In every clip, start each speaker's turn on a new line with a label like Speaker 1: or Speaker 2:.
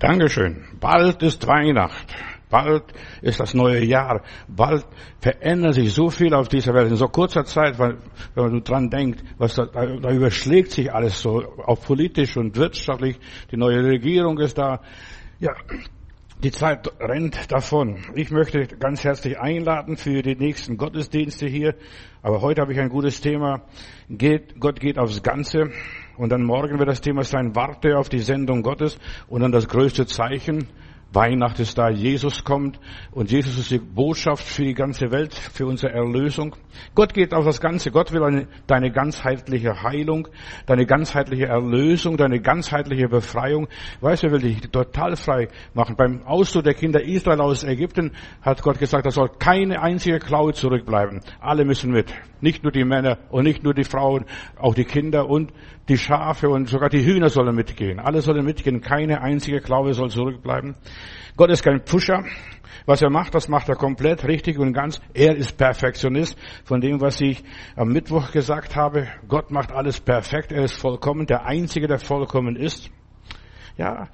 Speaker 1: Dankeschön. Bald ist Weihnacht. Bald ist das neue Jahr. Bald verändert sich so viel auf dieser Welt in so kurzer Zeit, wenn man dran denkt, was da, da überschlägt sich alles so, auch politisch und wirtschaftlich. Die neue Regierung ist da. Ja, die Zeit rennt davon. Ich möchte ganz herzlich einladen für die nächsten Gottesdienste hier. Aber heute habe ich ein gutes Thema. Geht, Gott geht aufs Ganze. Und dann morgen wird das Thema sein, warte auf die Sendung Gottes. Und dann das größte Zeichen, Weihnacht ist da, Jesus kommt und Jesus ist die Botschaft für die ganze Welt, für unsere Erlösung. Gott geht auf das Ganze. Gott will eine, deine ganzheitliche Heilung, deine ganzheitliche Erlösung, deine ganzheitliche Befreiung. Weißt du, er will dich total frei machen. Beim Auszug der Kinder Israel aus Ägypten hat Gott gesagt, da soll keine einzige Klaue zurückbleiben. Alle müssen mit. Nicht nur die Männer und nicht nur die Frauen, auch die Kinder und die Schafe und sogar die Hühner sollen mitgehen. Alle sollen mitgehen. Keine einzige Klaue soll zurückbleiben. Gott ist kein Pusher. Was er macht, das macht er komplett richtig und ganz. Er ist Perfektionist. Von dem, was ich am Mittwoch gesagt habe, Gott macht alles perfekt. Er ist vollkommen, der Einzige, der vollkommen ist. Ja.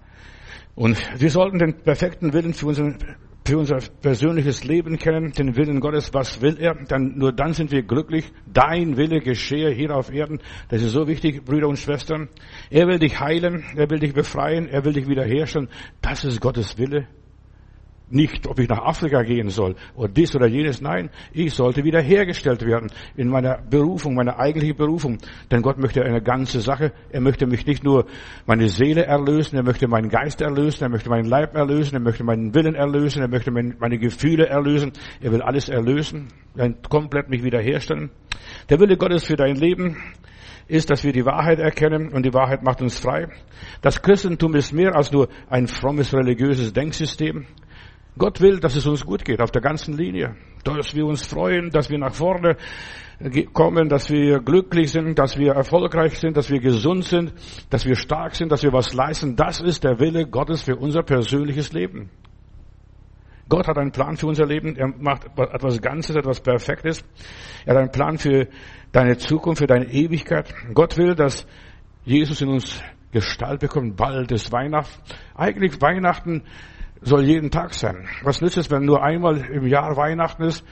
Speaker 1: Und wir sollten den perfekten Willen für unseren für unser persönliches Leben kennen, den Willen Gottes, was will er, dann, nur dann sind wir glücklich. Dein Wille geschehe hier auf Erden. Das ist so wichtig, Brüder und Schwestern. Er will dich heilen, er will dich befreien, er will dich wiederherstellen. Das ist Gottes Wille. Nicht, ob ich nach Afrika gehen soll oder dies oder jenes. Nein, ich sollte wiederhergestellt werden in meiner Berufung, meiner eigentlichen Berufung. Denn Gott möchte eine ganze Sache. Er möchte mich nicht nur meine Seele erlösen, er möchte meinen Geist erlösen, er möchte meinen Leib erlösen, er möchte meinen Willen erlösen, er möchte meine Gefühle erlösen. Er will alles erlösen, komplett mich wiederherstellen. Der Wille Gottes für dein Leben ist, dass wir die Wahrheit erkennen und die Wahrheit macht uns frei. Das Christentum ist mehr als nur ein frommes religiöses Denksystem. Gott will, dass es uns gut geht auf der ganzen Linie, dass wir uns freuen, dass wir nach vorne kommen, dass wir glücklich sind, dass wir erfolgreich sind, dass wir gesund sind, dass wir stark sind, dass wir was leisten. Das ist der Wille Gottes für unser persönliches Leben. Gott hat einen Plan für unser Leben. Er macht etwas Ganzes, etwas Perfektes. Er hat einen Plan für deine Zukunft, für deine Ewigkeit. Gott will, dass Jesus in uns Gestalt bekommt. Bald ist Weihnachten. Eigentlich Weihnachten soll jeden Tag sein. Was nützt es, wenn nur einmal im Jahr Weihnachten ist?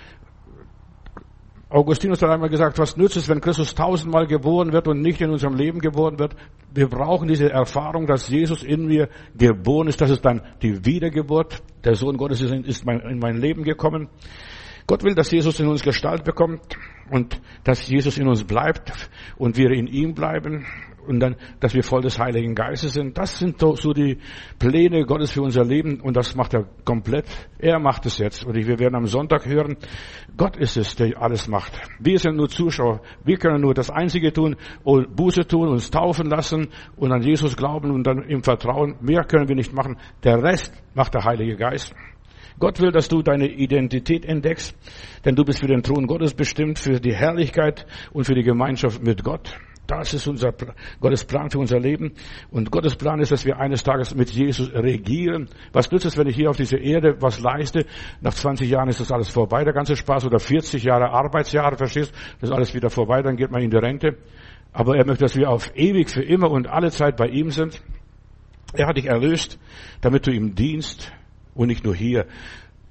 Speaker 1: Augustinus hat einmal gesagt, was nützt es, wenn Christus tausendmal geboren wird und nicht in unserem Leben geboren wird? Wir brauchen diese Erfahrung, dass Jesus in mir geboren ist. Das ist dann die Wiedergeburt. Der Sohn Gottes ist in mein Leben gekommen. Gott will, dass Jesus in uns Gestalt bekommt und dass Jesus in uns bleibt und wir in ihm bleiben und dann, dass wir voll des Heiligen Geistes sind. Das sind so die Pläne Gottes für unser Leben und das macht er komplett. Er macht es jetzt und wir werden am Sonntag hören, Gott ist es, der alles macht. Wir sind nur Zuschauer. Wir können nur das Einzige tun, Buße tun, uns taufen lassen und an Jesus glauben und dann ihm vertrauen. Mehr können wir nicht machen. Der Rest macht der Heilige Geist. Gott will, dass du deine Identität entdeckst, denn du bist für den Thron Gottes bestimmt, für die Herrlichkeit und für die Gemeinschaft mit Gott. Das ist unser Gottes Plan für unser Leben. Und Gottes Plan ist, dass wir eines Tages mit Jesus regieren. Was nützt es, wenn ich hier auf dieser Erde was leiste? Nach 20 Jahren ist das alles vorbei, der ganze Spaß. Oder 40 Jahre Arbeitsjahre, verstehst? Das ist alles wieder vorbei, dann geht man in die Rente. Aber er möchte, dass wir auf ewig, für immer und alle Zeit bei ihm sind. Er hat dich erlöst, damit du ihm dienst und nicht nur hier.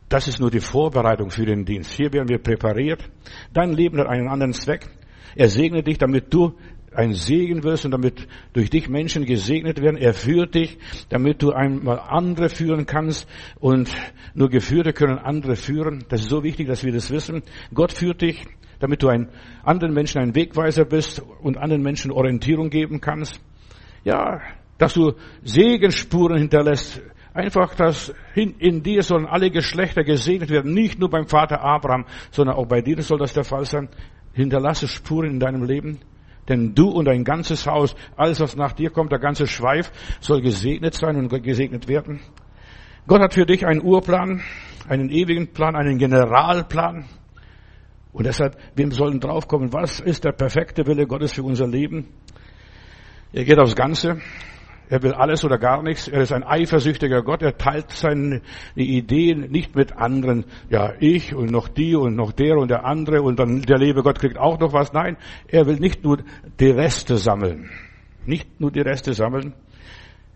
Speaker 1: Das ist nur die Vorbereitung für den Dienst. Hier werden wir präpariert. Dein Leben hat einen anderen Zweck. Er segnet dich, damit du ein Segen wirst und damit durch dich Menschen gesegnet werden. Er führt dich, damit du einmal andere führen kannst und nur Geführte können andere führen. Das ist so wichtig, dass wir das wissen. Gott führt dich, damit du einen anderen Menschen ein Wegweiser bist und anderen Menschen Orientierung geben kannst. Ja, dass du Segenspuren hinterlässt. Einfach, dass in dir sollen alle Geschlechter gesegnet werden. Nicht nur beim Vater Abraham, sondern auch bei dir soll das der Fall sein. Hinterlasse Spuren in deinem Leben. Denn du und dein ganzes Haus, alles was nach dir kommt, der ganze Schweif, soll gesegnet sein und gesegnet werden. Gott hat für dich einen Urplan, einen ewigen Plan, einen Generalplan. Und deshalb, wir sollen draufkommen, was ist der perfekte Wille Gottes für unser Leben? Er geht aufs Ganze. Er will alles oder gar nichts. Er ist ein eifersüchtiger Gott. Er teilt seine Ideen nicht mit anderen. Ja, ich und noch die und noch der und der andere und dann der liebe Gott kriegt auch noch was. Nein, er will nicht nur die Reste sammeln. Nicht nur die Reste sammeln.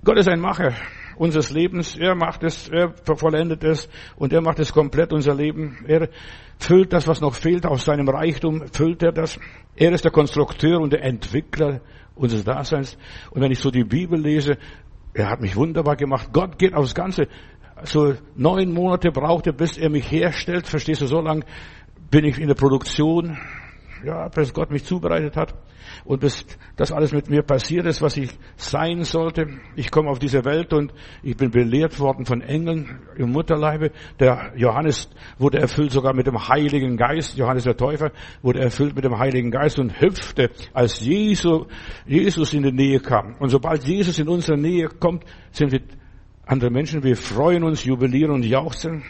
Speaker 1: Gott ist ein Macher. unseres Lebens. Er macht es, er vollendet es und er macht es komplett unser Leben. Er füllt das, was noch fehlt, aus seinem Reichtum, füllt er das. Er ist der Konstrukteur und der Entwickler unseres Daseins. Und wenn ich so die Bibel lese, er hat mich wunderbar gemacht. Gott geht aufs Ganze. So neun Monate braucht er, bis er mich herstellt. Verstehst du, so lang bin ich in der Produktion. Ja, bis Gott mich zubereitet hat und bis das alles mit mir passiert ist, was ich sein sollte. Ich komme auf diese Welt und ich bin belehrt worden von Engeln im Mutterleibe. Der Johannes wurde erfüllt sogar mit dem Heiligen Geist. Johannes der Täufer wurde erfüllt mit dem Heiligen Geist und hüpfte, als Jesu, Jesus in die Nähe kam. Und sobald Jesus in unsere Nähe kommt, sind wir andere Menschen. Wir freuen uns, jubilieren und jauchzen.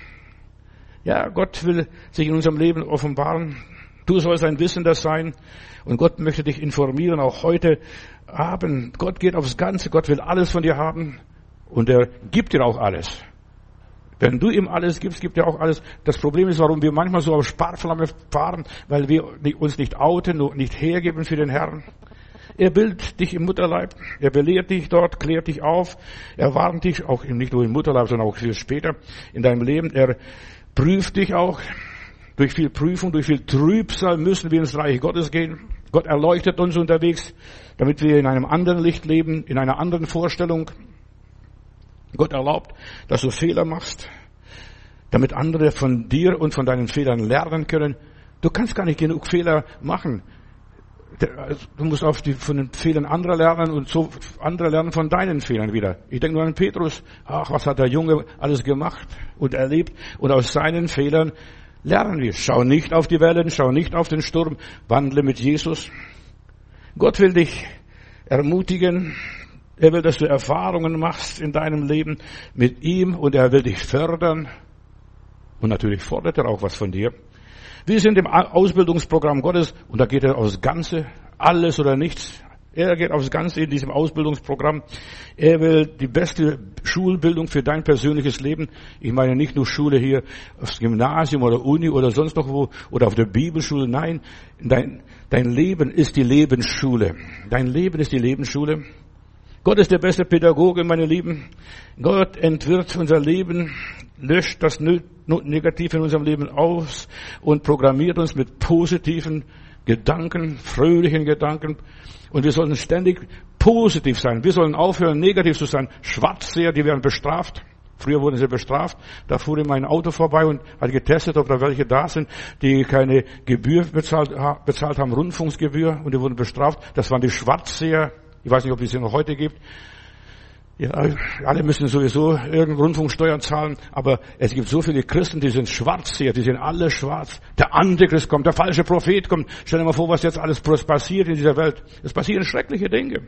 Speaker 1: Ja, Gott will sich in unserem Leben offenbaren. Du sollst ein Wissender sein. Und Gott möchte dich informieren, auch heute Abend. Gott geht aufs Ganze. Gott will alles von dir haben. Und er gibt dir auch alles. Wenn du ihm alles gibst, gibt er auch alles. Das Problem ist, warum wir manchmal so auf Sparflamme fahren, weil wir uns nicht outen, nicht hergeben für den Herrn. Er bildet dich im Mutterleib, er belehrt dich dort, klärt dich auf, er warnt dich, auch nicht nur im Mutterleib, sondern auch für später in deinem Leben. Er prüft dich auch. Durch viel Prüfung, durch viel Trübsal müssen wir ins Reich Gottes gehen. Gott erleuchtet uns unterwegs, damit wir in einem anderen Licht leben, in einer anderen Vorstellung. Gott erlaubt, dass du Fehler machst, damit andere von dir und von deinen Fehlern lernen können. Du kannst gar nicht genug Fehler machen. Also, du musst auf die, von den Fehlern anderer lernen und so andere lernen von deinen Fehlern wieder. Ich denke nur an Petrus. Ach, was hat der Junge alles gemacht und erlebt? Und aus seinen Fehlern lernen wir. Schau nicht auf die Wellen, schau nicht auf den Sturm, wandle mit Jesus. Gott will dich ermutigen. Er will, dass du Erfahrungen machst in deinem Leben mit ihm und er will dich fördern. Und natürlich fordert er auch was von dir. Wir sind im Ausbildungsprogramm Gottes und da geht er aufs Ganze, alles oder nichts. Er geht aufs Ganze in diesem Ausbildungsprogramm. Er will die beste Schulbildung für dein persönliches Leben. Ich meine nicht nur Schule hier aufs Gymnasium oder Uni oder sonst noch wo oder auf der Bibelschule. Nein, dein, dein Leben ist die Lebensschule. Dein Leben ist die Lebensschule. Gott ist der beste Pädagoge, meine Lieben. Gott entwirrt unser Leben, löscht das Negative in unserem Leben aus und programmiert uns mit positiven Gedanken, fröhlichen Gedanken. Und wir sollen ständig positiv sein. Wir sollen aufhören, negativ zu sein. Schwarzseher, die werden bestraft. Früher wurden sie bestraft. Da fuhr immer ein Auto vorbei und hat getestet, ob da welche da sind, die keine Gebühr bezahlt, bezahlt haben, Rundfunksgebühr, und die wurden bestraft. Das waren die Schwarzseher. Ich weiß nicht, ob es sie noch heute gibt. Ja, alle müssen sowieso irgendeine Rundfunksteuern zahlen, aber es gibt so viele Christen, die sind schwarz hier, die sind alle schwarz. Der Antichrist kommt, der falsche Prophet kommt. Stell dir mal vor, was jetzt alles passiert in dieser Welt. Es passieren schreckliche Dinge.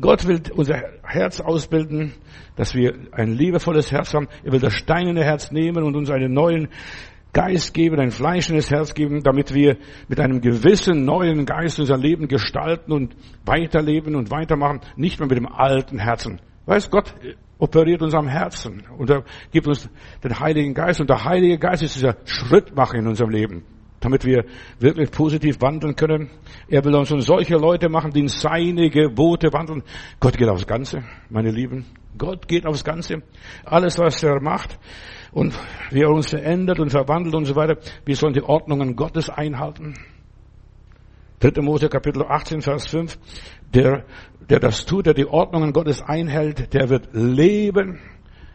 Speaker 1: Gott will unser Herz ausbilden, dass wir ein liebevolles Herz haben. Er will das steinerne Herz nehmen und uns einen neuen Geist geben, ein fleischendes Herz geben, damit wir mit einem gewissen neuen Geist unser Leben gestalten und weiterleben und weitermachen, nicht mehr mit dem alten Herzen. Weiß Gott operiert uns am Herzen und er gibt uns den Heiligen Geist und der Heilige Geist ist dieser Schrittmacher in unserem Leben, damit wir wirklich positiv wandeln können. Er will uns solche Leute machen, die in seine Gebote wandeln. Gott geht aufs Ganze, meine Lieben. Gott geht aufs Ganze. Alles, was er macht und wie er uns verändert und verwandelt und so weiter, wir sollen die Ordnungen Gottes einhalten. 3. Mose Kapitel 18, Vers 5. Der, der das tut, der die Ordnungen Gottes einhält, der wird leben,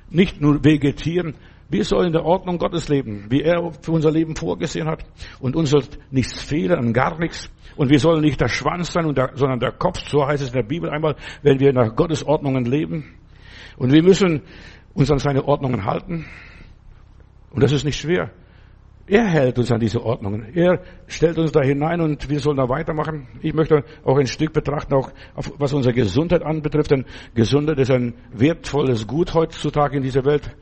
Speaker 1: nicht nur vegetieren. Wir sollen in der Ordnung Gottes leben, wie er für unser Leben vorgesehen hat. Und uns soll nichts fehlen, gar nichts. Und wir sollen nicht der Schwanz sein, sondern der Kopf, so heißt es in der Bibel einmal, wenn wir nach Gottes Ordnungen leben. Und wir müssen uns an seine Ordnungen halten. Und das ist nicht schwer. Er hält uns an diese Ordnungen. Er stellt uns da hinein und wir sollen da weitermachen. Ich möchte auch ein Stück betrachten, auch was unsere Gesundheit anbetrifft. Denn Gesundheit ist ein wertvolles Gut heutzutage in dieser Welt.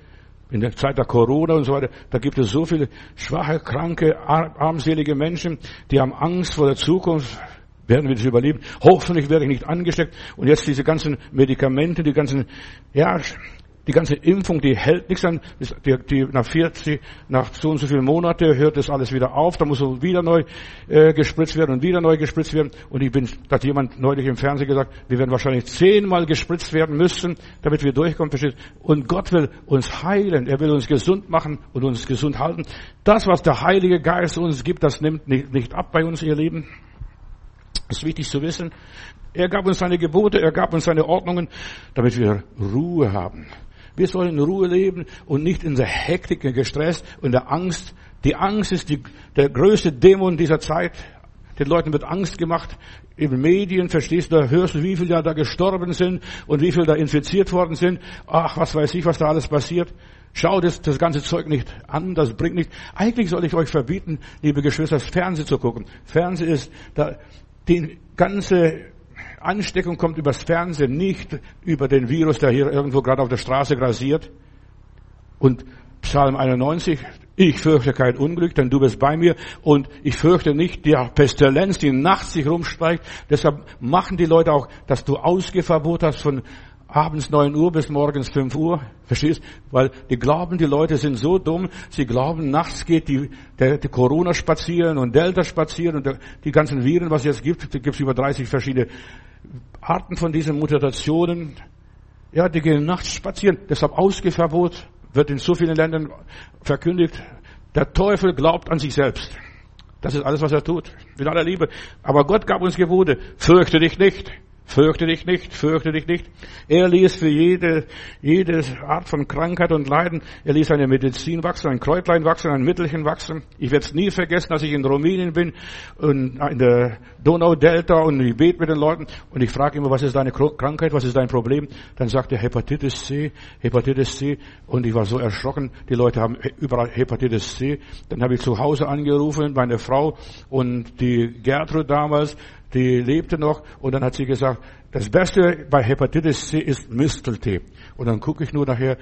Speaker 1: In der Zeit der Corona und so weiter, da gibt es so viele schwache, kranke, armselige Menschen, die haben Angst vor der Zukunft. Werden wir das überleben? Hoffentlich werde ich nicht angesteckt. Und jetzt diese ganzen Medikamente, die ganzen, ja, Die ganze Impfung, die hält nichts an. Die, die, nach 40, nach so und so vielen Monate hört das alles wieder auf. Da muss so wieder neu äh, gespritzt werden und wieder neu gespritzt werden. Und ich bin, da hat jemand neulich im Fernsehen gesagt, wir werden wahrscheinlich zehnmal gespritzt werden müssen, damit wir durchkommen. Versteht? Und Gott will uns heilen. Er will uns gesund machen und uns gesund halten. Das, was der Heilige Geist uns gibt, das nimmt nicht, nicht ab bei uns, ihr Leben. Das ist wichtig zu wissen. Er gab uns seine Gebote, er gab uns seine Ordnungen, damit wir Ruhe haben. Wir sollen in Ruhe leben und nicht in der Hektik, gestresst und der Angst. Die Angst ist die, der größte Dämon dieser Zeit. Den Leuten wird Angst gemacht. In Medien, verstehst du, da hörst du, wie viele da gestorben sind und wie viele da infiziert worden sind. Ach, was weiß ich, was da alles passiert. Schau das, das ganze Zeug nicht an, das bringt nicht. Eigentlich soll ich euch verbieten, liebe Geschwister, das Fernsehen zu gucken. Fernsehen ist, da, die ganze Ansteckung kommt übers Fernsehen, nicht über den Virus, der hier irgendwo gerade auf der Straße grasiert. Und Psalm 91, ich fürchte kein Unglück, denn du bist bei mir und ich fürchte nicht die Pestilenz, die nachts sich rumstreicht. Deshalb machen die Leute auch, dass du Ausgehverbot hast von abends 9 Uhr bis morgens 5 Uhr. Verstehst? Weil die glauben, die Leute sind so dumm, sie glauben, nachts geht die, der, die Corona spazieren und Delta spazieren und der, die ganzen Viren, was es jetzt gibt, da gibt es über 30 verschiedene Arten von diesen Mutationen. Ja, die gehen nachts spazieren. Deshalb Ausgehverbot wird in so vielen Ländern verkündigt. Der Teufel glaubt an sich selbst. Das ist alles, was er tut. Mit aller Liebe. Aber Gott gab uns Gebote. Fürchte dich nicht. Fürchte dich nicht, fürchte dich nicht. Er ließ für jede, jede Art von Krankheit und Leiden, er ließ eine Medizin wachsen, ein Kräutlein wachsen, ein Mittelchen wachsen. Ich werde es nie vergessen, als ich in Rumänien bin und in der Donau-Delta und ich bete mit den Leuten und ich frage immer, was ist deine Krankheit, was ist dein Problem? Dann sagt er Hepatitis C, Hepatitis C und ich war so erschrocken, die Leute haben überall Hepatitis C. Dann habe ich zu Hause angerufen, meine Frau und die Gertrud damals, die lebte noch und dann hat sie gesagt, das Beste bei Hepatitis C ist Misteltee. Und dann gucke ich nur nachher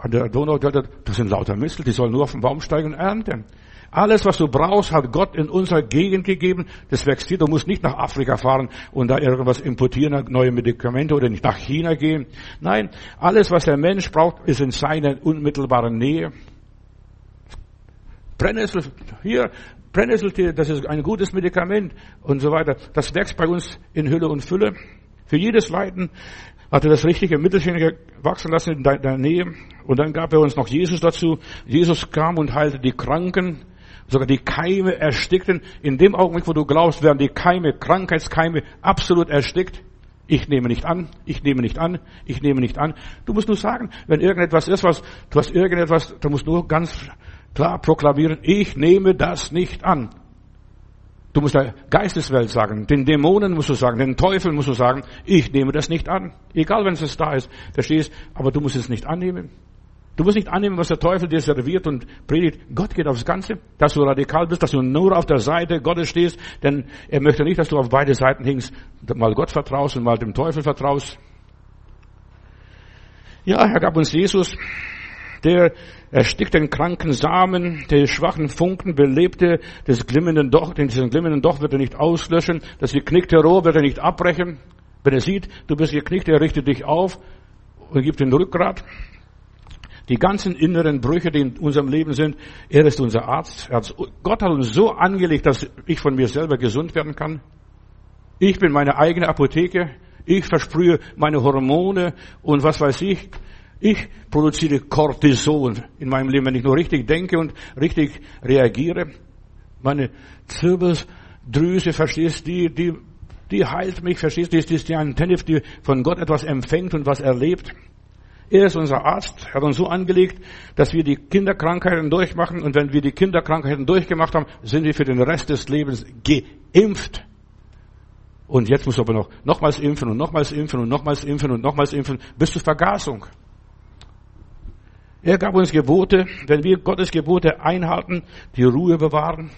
Speaker 1: an der Donau, das sind lauter Mistel, die sollen nur auf den Baum steigen und ernten. Alles, was du brauchst, hat Gott in unserer Gegend gegeben. Das wächst hier. Du musst nicht nach Afrika fahren und da irgendwas importieren, neue Medikamente oder nicht nach China gehen. Nein, alles, was der Mensch braucht, ist in seiner unmittelbaren Nähe. Brennnessel, hier, Brennnesseltee, das ist ein gutes Medikament und so weiter. Das wächst bei uns in Hülle und Fülle. Für jedes Leiden hat er das richtige Mittelchen wachsen lassen in der Nähe. Und dann gab er uns noch Jesus dazu. Jesus kam und heilte die Kranken. Sogar die Keime erstickten. In dem Augenblick, wo du glaubst, werden die Keime, Krankheitskeime absolut erstickt. Ich nehme nicht an, ich nehme nicht an, ich nehme nicht an. Du musst nur sagen, wenn irgendetwas ist, was, du hast irgendetwas, du musst nur ganz klar proklamieren, ich nehme das nicht an. Du musst der Geisteswelt sagen, den Dämonen musst du sagen, den Teufel musst du sagen, ich nehme das nicht an. Egal, wenn es da ist, verstehst, aber du musst es nicht annehmen. Du musst nicht annehmen, was der Teufel dir serviert und predigt. Gott geht aufs Ganze, dass du radikal bist, dass du nur auf der Seite Gottes stehst, denn er möchte nicht, dass du auf beide Seiten hingst, mal Gott vertraust und mal dem Teufel vertraust. Ja, er gab uns Jesus, der erstickt den kranken Samen, den schwachen Funken belebte, das glimmenden Doch, den diesen glimmenden Doch wird er nicht auslöschen, das geknickte Rohr wird er nicht abbrechen. Wenn er sieht, du bist geknickt, er richtet dich auf und gibt den Rückgrat. Die ganzen inneren Brüche, die in unserem Leben sind, er ist unser Arzt. Gott hat uns so angelegt, dass ich von mir selber gesund werden kann. Ich bin meine eigene Apotheke. Ich versprühe meine Hormone und was weiß ich. Ich produziere Cortison in meinem Leben, wenn ich nur richtig denke und richtig reagiere. Meine Zirbeldrüse, verstehst du, die, die, die heilt mich, verstehst du, das ist die Antenne, die von Gott etwas empfängt und was erlebt. Er ist unser Arzt, hat uns so angelegt, dass wir die Kinderkrankheiten durchmachen und wenn wir die Kinderkrankheiten durchgemacht haben, sind wir für den Rest des Lebens geimpft. Und jetzt muss aber noch nochmals impfen und nochmals impfen und nochmals impfen und nochmals impfen bis zur Vergasung. Er gab uns Gebote, wenn wir Gottes Gebote einhalten, die Ruhe bewahren.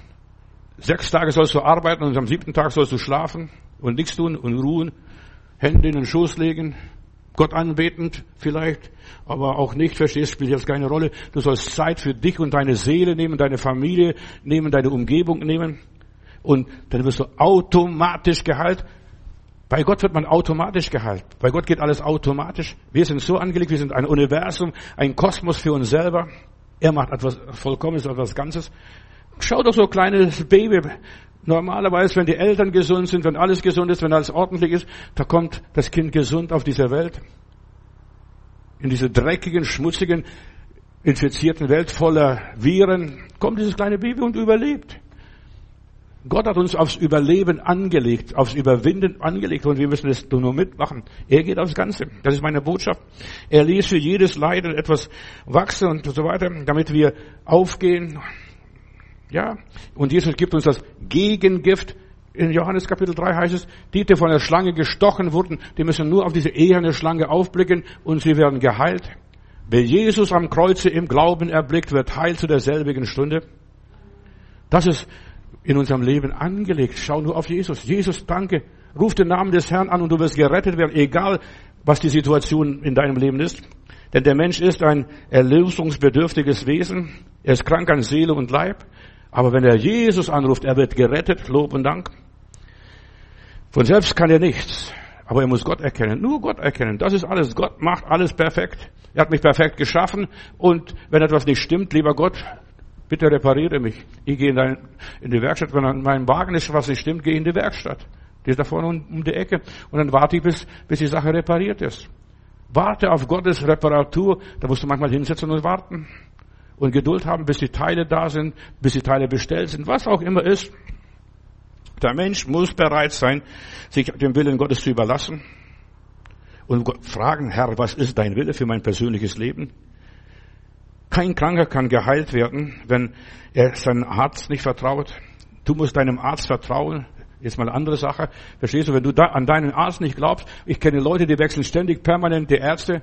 Speaker 1: Sechs Tage sollst du arbeiten und am siebten Tag sollst du schlafen und nichts tun und ruhen, Hände in den Schoß legen, Gott anbetend vielleicht, aber auch nicht, verstehst, spielt jetzt keine Rolle. Du sollst Zeit für dich und deine Seele nehmen, deine Familie nehmen, deine Umgebung nehmen und dann wirst du automatisch geheilt. Bei Gott wird man automatisch geheilt. Bei Gott geht alles automatisch. Wir sind so angelegt, wir sind ein Universum, ein Kosmos für uns selber. Er macht etwas Vollkommenes, etwas Ganzes. Schau doch so ein kleines Baby. Normalerweise, wenn die Eltern gesund sind, wenn alles gesund ist, wenn alles ordentlich ist, da kommt das Kind gesund auf diese Welt. In diese dreckigen, schmutzigen, infizierten Welt voller Viren kommt dieses kleine Baby und überlebt. Gott hat uns aufs Überleben angelegt, aufs Überwinden angelegt und wir müssen das nur mitmachen. Er geht aufs Ganze. Das ist meine Botschaft. Er ließ für jedes Leiden etwas wachsen und so weiter, damit wir aufgehen. Ja, und Jesus gibt uns das Gegengift. In Johannes Kapitel 3 heißt es, die, die von der Schlange gestochen wurden, die müssen nur auf diese eherne Schlange aufblicken und sie werden geheilt. Wer Jesus am Kreuze im Glauben erblickt, wird heil zu derselbigen Stunde. Das ist in unserem Leben angelegt. Schau nur auf Jesus. Jesus, danke. Ruf den Namen des Herrn an und du wirst gerettet werden, egal was die Situation in deinem Leben ist. Denn der Mensch ist ein erlösungsbedürftiges Wesen. Er ist krank an Seele und Leib. Aber wenn er Jesus anruft, er wird gerettet. Lob und Dank. Von selbst kann er nichts. Aber er muss Gott erkennen. Nur Gott erkennen. Das ist alles. Gott macht alles perfekt. Er hat mich perfekt geschaffen. Und wenn etwas nicht stimmt, lieber Gott, bitte repariere mich. Ich gehe in, dein, in die Werkstatt, wenn an meinem Wagen ist, was nicht stimmt, gehe in die Werkstatt. Die ist da vorne um, um die Ecke. Und dann warte ich, bis, bis die Sache repariert ist. Warte auf Gottes Reparatur. Da musst du manchmal hinsetzen und warten. Und Geduld haben, bis die Teile da sind, bis die Teile bestellt sind, was auch immer ist. Der Mensch muss bereit sein, sich dem Willen Gottes zu überlassen und fragen, Herr, was ist dein Wille für mein persönliches Leben? Kein Kranker kann geheilt werden, wenn er seinem Arzt nicht vertraut. Du musst deinem Arzt vertrauen. Jetzt mal eine andere Sache. Verstehst du, wenn du da an deinen Arzt nicht glaubst, ich kenne Leute, die wechseln ständig permanent die Ärzte.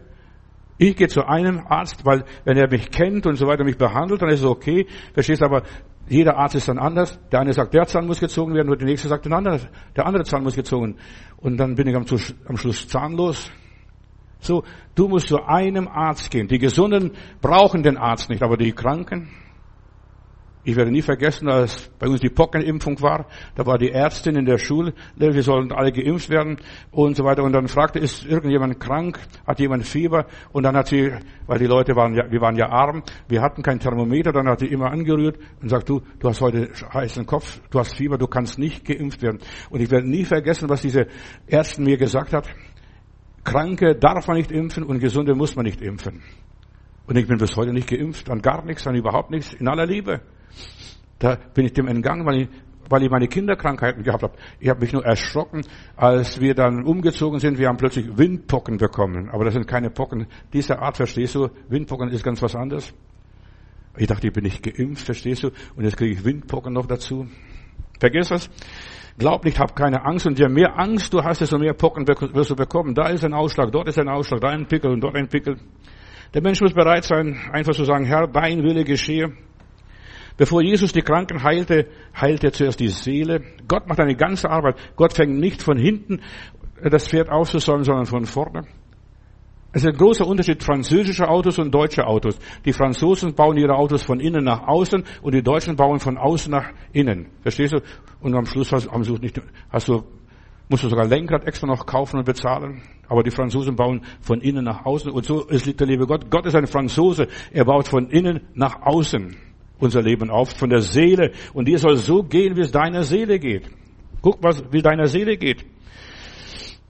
Speaker 1: Ich gehe zu einem Arzt, weil wenn er mich kennt und so weiter, mich behandelt, dann ist es okay. Verstehst du, aber jeder Arzt ist dann anders. Der eine sagt, der Zahn muss gezogen werden, und der nächste sagt, der andere, der andere Zahn muss gezogen. Und dann bin ich am, am Schluss zahnlos. So, du musst zu einem Arzt gehen. Die Gesunden brauchen den Arzt nicht, aber die Kranken. Ich werde nie vergessen, als bei uns die Pockenimpfung war, da war die Ärztin in der Schule, wir sollten alle geimpft werden und so weiter. Und dann fragte, ist irgendjemand krank? Hat jemand Fieber? Und dann hat sie, weil die Leute waren ja, wir waren ja arm, wir hatten kein Thermometer, dann hat sie immer angerührt und sagt, du, du hast heute heißen Kopf, du hast Fieber, du kannst nicht geimpft werden. Und ich werde nie vergessen, was diese Ärztin mir gesagt hat. Kranke darf man nicht impfen und Gesunde muss man nicht impfen. Und ich bin bis heute nicht geimpft, an gar nichts, an überhaupt nichts, in aller Liebe. Da bin ich dem entgangen, weil ich, weil ich meine Kinderkrankheiten gehabt habe. Ich habe mich nur erschrocken, als wir dann umgezogen sind. Wir haben plötzlich Windpocken bekommen. Aber das sind keine Pocken dieser Art, verstehst du? Windpocken ist ganz was anderes. Ich dachte, ich bin nicht geimpft, verstehst du? Und jetzt kriege ich Windpocken noch dazu. Vergiss das. Glaub nicht, hab keine Angst. Und je mehr Angst du hast, desto mehr Pocken wirst du bekommen. Da ist ein Ausschlag, dort ist ein Ausschlag, da ein Pickel und dort ein Pickel. Der Mensch muss bereit sein, einfach zu sagen, Herr, dein Wille geschehe. Bevor Jesus die Kranken heilte, heilte er zuerst die Seele. Gott macht eine ganze Arbeit. Gott fängt nicht von hinten das Pferd aufzusäumen, sondern von vorne. Es ist ein großer Unterschied französische Autos und deutsche Autos. Die Franzosen bauen ihre Autos von innen nach außen und die Deutschen bauen von außen nach innen. Verstehst du? Und am Schluss hast, du nicht, hast du, musst du sogar Lenkrad extra noch kaufen und bezahlen. Aber die Franzosen bauen von innen nach außen. Und so ist der liebe Gott. Gott ist ein Franzose. Er baut von innen nach außen unser Leben auf, von der Seele. Und dir soll so gehen, wie es deiner Seele geht. Guck, was, wie deiner Seele geht.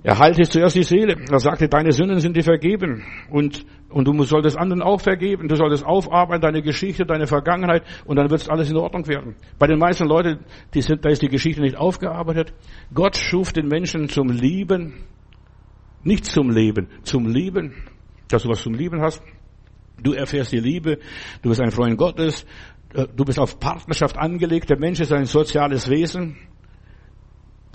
Speaker 1: Er heilte zuerst die Seele. Er sagte, deine Sünden sind dir vergeben. Und, und du solltest anderen auch vergeben. Du solltest aufarbeiten, deine Geschichte, deine Vergangenheit. Und dann wird alles in Ordnung werden. Bei den meisten Leuten, die sind, da ist die Geschichte nicht aufgearbeitet. Gott schuf den Menschen zum Lieben. Nicht zum Leben, zum Lieben. Dass du was zum Lieben hast. Du erfährst die Liebe. Du bist ein Freund Gottes. Du bist auf Partnerschaft angelegt. Der Mensch ist ein soziales Wesen.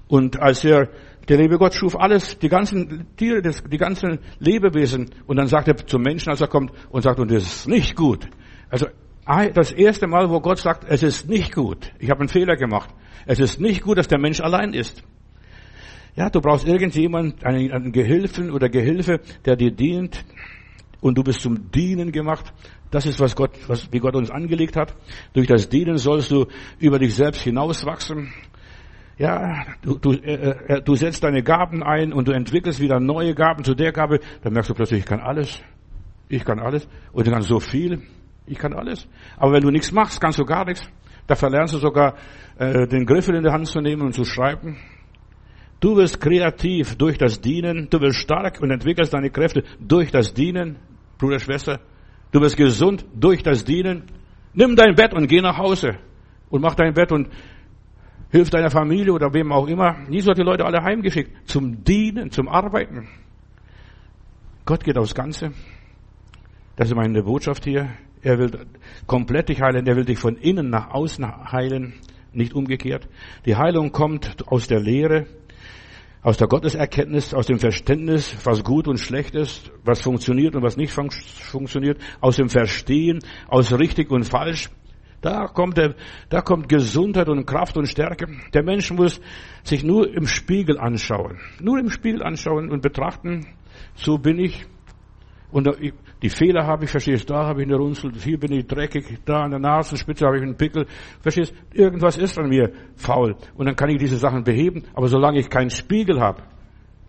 Speaker 1: Und als er der liebe Gott schuf alles, die ganzen Tiere, die ganzen Lebewesen. Und dann sagt er zum Menschen, als er kommt, und sagt, und das ist nicht gut. Also das erste Mal, wo Gott sagt, es ist nicht gut. Ich habe einen Fehler gemacht. Es ist nicht gut, dass der Mensch allein ist. Ja, du brauchst irgendjemand, einen, einen Gehilfen oder Gehilfe, der dir dient. Und du bist zum Dienen gemacht. Das ist, was Gott, was, wie Gott uns angelegt hat. Durch das Dienen sollst du über dich selbst hinauswachsen. Ja, du, du, äh, äh, du setzt deine Gaben ein und du entwickelst wieder neue Gaben zu der Gabe. Dann merkst du plötzlich, ich kann alles. Ich kann alles. Und ich kann so viel. Ich kann alles. Aber wenn du nichts machst, kannst du gar nichts. Da verlernst du sogar, äh, den Griffel in die Hand zu nehmen und zu schreiben. Du wirst kreativ durch das Dienen. Du wirst stark und entwickelst deine Kräfte durch das Dienen. Bruder, Schwester. Du wirst gesund durch das Dienen. Nimm dein Bett und geh nach Hause. Und mach dein Bett und hilf deiner Familie oder wem auch immer. Jesus hat die Leute alle heimgeschickt. Zum Dienen, zum Arbeiten. Gott geht aufs Ganze. Das ist meine Botschaft hier. Er will komplett dich heilen. Er will dich von innen nach außen heilen, nicht umgekehrt. Die Heilung kommt aus der Lehre, aus der Gotteserkenntnis, aus dem Verständnis, was gut und schlecht ist, was funktioniert und was nicht fun funktioniert, aus dem Verstehen, aus richtig und falsch. Da kommt, der, da kommt Gesundheit und Kraft und Stärke. Der Mensch muss sich nur im Spiegel anschauen. Nur im Spiegel anschauen und betrachten, so bin ich. Und die Fehler habe ich, verstehst, da habe ich eine Runzel, hier bin ich dreckig, da an der Nasenspitze habe ich einen Pickel, verstehst, irgendwas ist an mir faul. Und dann kann ich diese Sachen beheben, aber solange ich keinen Spiegel habe,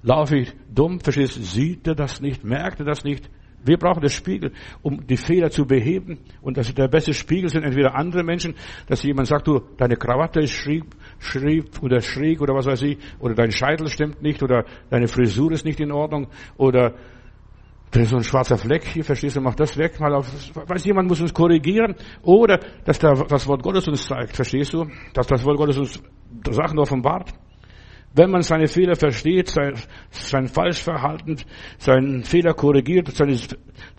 Speaker 1: laufe ich dumm, verstehst, sieht er das nicht, merkt er das nicht. Wir brauchen das Spiegel, um die Fehler zu beheben. Und das, der beste Spiegel sind entweder andere Menschen, dass jemand sagt, du, deine Krawatte ist schrieb, schrieb oder schräg oder was weiß ich, oder dein Scheitel stimmt nicht, oder deine Frisur ist nicht in Ordnung, oder da ist so ein schwarzer Fleck hier, verstehst du, mach das weg, mal auf, weiß jemand muss uns korrigieren, oder, dass da das Wort Gottes uns zeigt, verstehst du, dass das Wort Gottes uns Sachen offenbart. Wenn man seine Fehler versteht, sein, sein Falschverhalten, seinen Fehler korrigiert, seine,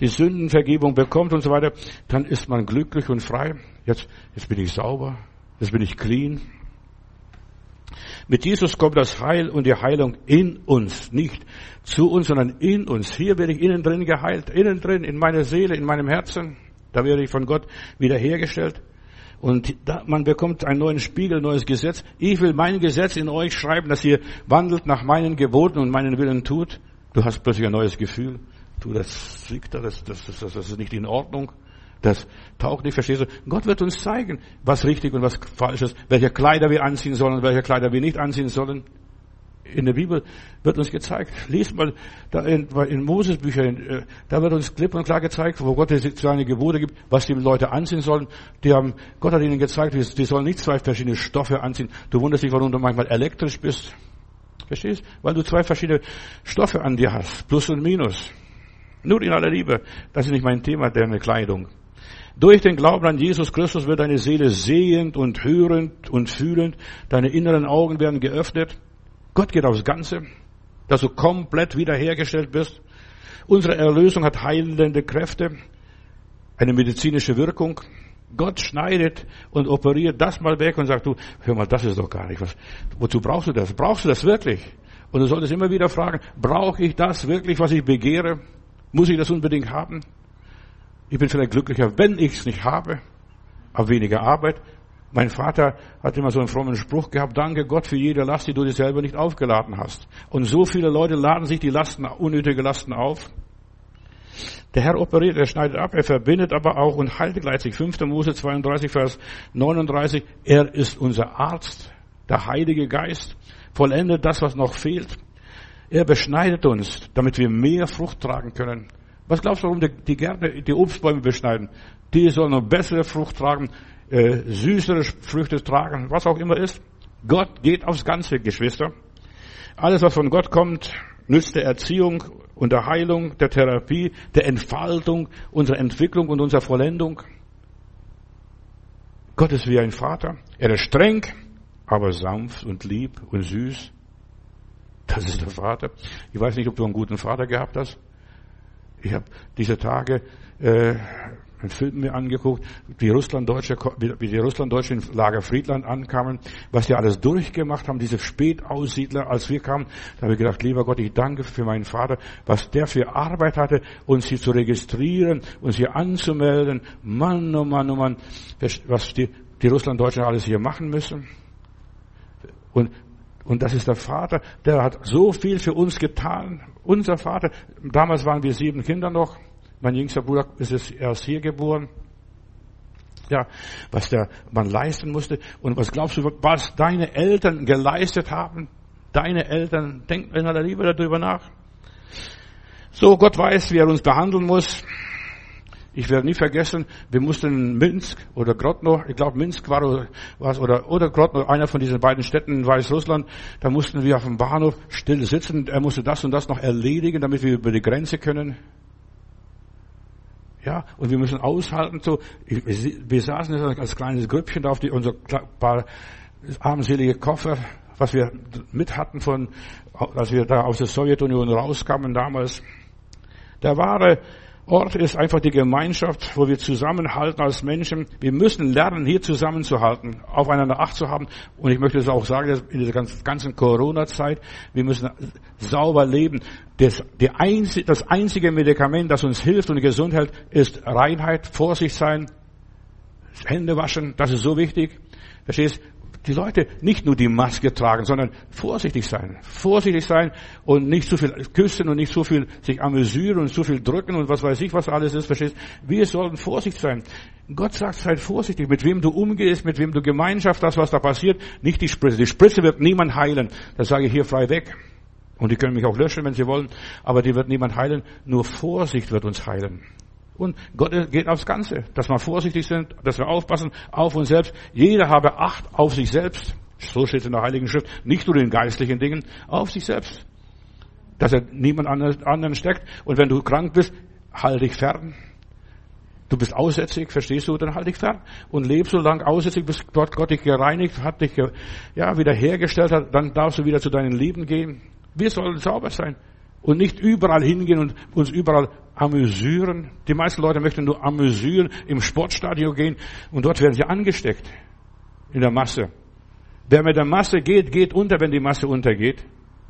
Speaker 1: die Sündenvergebung bekommt und so weiter, dann ist man glücklich und frei. Jetzt, jetzt bin ich sauber, jetzt bin ich clean, mit Jesus kommt das Heil und die Heilung in uns, nicht zu uns, sondern in uns. Hier werde ich innen drin geheilt, innen drin, in meiner Seele, in meinem Herzen. Da werde ich von Gott wiederhergestellt. Und da, man bekommt einen neuen Spiegel, neues Gesetz. Ich will mein Gesetz in euch schreiben, dass ihr wandelt nach meinen Geboten und meinen Willen tut. Du hast plötzlich ein neues Gefühl. Du, das liegt da, das, das, das, das ist nicht in Ordnung. Das taucht nicht, verstehst du? Gott wird uns zeigen, was richtig und was falsch ist, welche Kleider wir anziehen sollen und welche Kleider wir nicht anziehen sollen. In der Bibel wird uns gezeigt. Lies mal da in, in Moses Büchern, äh, da wird uns klipp und klar gezeigt, wo Gott seine Gebote gibt, was die Leute anziehen sollen. Die haben, Gott hat ihnen gezeigt, die sollen nicht zwei verschiedene Stoffe anziehen. Du wunderst dich, warum du manchmal elektrisch bist. Verstehst? Weil du zwei verschiedene Stoffe an dir hast. Plus und Minus. Nur in aller Liebe. Das ist nicht mein Thema, deine Kleidung. Durch den Glauben an Jesus Christus wird deine Seele sehend und hörend und fühlend. Deine inneren Augen werden geöffnet. Gott geht aufs Ganze, dass du komplett wiederhergestellt bist. Unsere Erlösung hat heilende Kräfte, eine medizinische Wirkung. Gott schneidet und operiert das mal weg und sagt, du, hör mal, das ist doch gar nicht was. Wozu brauchst du das? Brauchst du das wirklich? Und du solltest immer wieder fragen, brauche ich das wirklich, was ich begehre? Muss ich das unbedingt haben? Ich bin vielleicht glücklicher, wenn ich es nicht habe, aber weniger Arbeit. Mein Vater hat immer so einen frommen Spruch gehabt, danke Gott für jede Last, die du dir selber nicht aufgeladen hast. Und so viele Leute laden sich die Lasten, unnötige Lasten auf. Der Herr operiert, er schneidet ab, er verbindet aber auch und heilt gleichzeitig. 5. Mose 32, Vers 39. Er ist unser Arzt, der Heilige Geist, vollendet das, was noch fehlt. Er beschneidet uns, damit wir mehr Frucht tragen können. Was glaubst du, warum die, die Gärtner die Obstbäume beschneiden? Die sollen noch bessere Frucht tragen, äh, süßere Früchte tragen, was auch immer ist. Gott geht aufs Ganze, Geschwister. Alles, was von Gott kommt, nützt der Erziehung und der Heilung, der Therapie, der Entfaltung, unserer Entwicklung und unserer Vollendung. Gott ist wie ein Vater. Er ist streng, aber sanft und lieb und süß. Das ist der Vater. Ich weiß nicht, ob du einen guten Vater gehabt hast. Ich habe diese Tage äh, einen Film mir angeguckt, wie Russlanddeutsche, wie die Russlanddeutsche im Lager Friedland ankamen, was die alles durchgemacht haben, diese Spätaussiedler, als wir kamen. Da habe ich gedacht, lieber Gott, ich danke für meinen Vater, was der für Arbeit hatte, uns hier zu registrieren, uns hier anzumelden. Mann, oh Mann, oh Mann, was die, die Russlanddeutschen alles hier machen müssen. Und und das ist der Vater, der hat so viel für uns getan. Unser Vater, damals waren wir sieben Kinder noch. Mein jüngster Bruder ist erst hier geboren. Ja, was der man leisten musste. Und was glaubst du, was deine Eltern geleistet haben? Deine Eltern, denk in aller Liebe darüber nach. So, Gott weiß, wie er uns behandeln muss. Ich werde nie vergessen, wir mussten in Minsk oder Grodno, ich glaube Minsk war was oder oder Grodno, einer von diesen beiden Städten in Weißrussland, da mussten wir auf dem Bahnhof still sitzen. Er musste das und das noch erledigen, damit wir über die Grenze können. Ja, und wir müssen aushalten, so, wir saßen als kleines Grüppchen da auf die, unser paar armselige Koffer, was wir mit hatten von, als wir da aus der Sowjetunion rauskamen damals. Der wahre Ort ist einfach die Gemeinschaft, wo wir zusammenhalten als Menschen. Wir müssen lernen, hier zusammenzuhalten, aufeinander Acht zu haben. Und ich möchte es auch sagen, in dieser ganzen Corona-Zeit, wir müssen sauber leben. Das, einzige, das einzige Medikament, das uns hilft und gesund hält, ist Reinheit, Vorsicht sein, Hände waschen. Das ist so wichtig. Verstehst? Die Leute nicht nur die Maske tragen, sondern vorsichtig sein. Vorsichtig sein und nicht zu viel küssen und nicht zu viel sich amüsieren und zu viel drücken und was weiß ich, was alles ist, verstehst? Wir sollten vorsichtig sein. Gott sagt, seid vorsichtig, mit wem du umgehst, mit wem du Gemeinschaft hast, was da passiert. Nicht die Spritze. Die Spritze wird niemand heilen. Das sage ich hier frei weg. Und die können mich auch löschen, wenn sie wollen. Aber die wird niemand heilen. Nur Vorsicht wird uns heilen. Und Gott geht aufs Ganze, dass wir vorsichtig sind, dass wir aufpassen auf uns selbst. Jeder habe Acht auf sich selbst. So steht es in der Heiligen Schrift. Nicht nur in geistlichen Dingen, auf sich selbst. Dass er niemand anderen steckt. Und wenn du krank bist, halt dich fern. Du bist aussätzig, verstehst du, dann halt dich fern. Und lebst so lange aussätzig, bis Gott, Gott dich gereinigt hat, dich ja, wieder hergestellt hat, dann darfst du wieder zu deinen Leben gehen. Wir sollen sauber sein und nicht überall hingehen und uns überall amüsieren. Die meisten Leute möchten nur amüsieren, im Sportstadion gehen und dort werden sie angesteckt in der Masse. Wer mit der Masse geht, geht unter, wenn die Masse untergeht.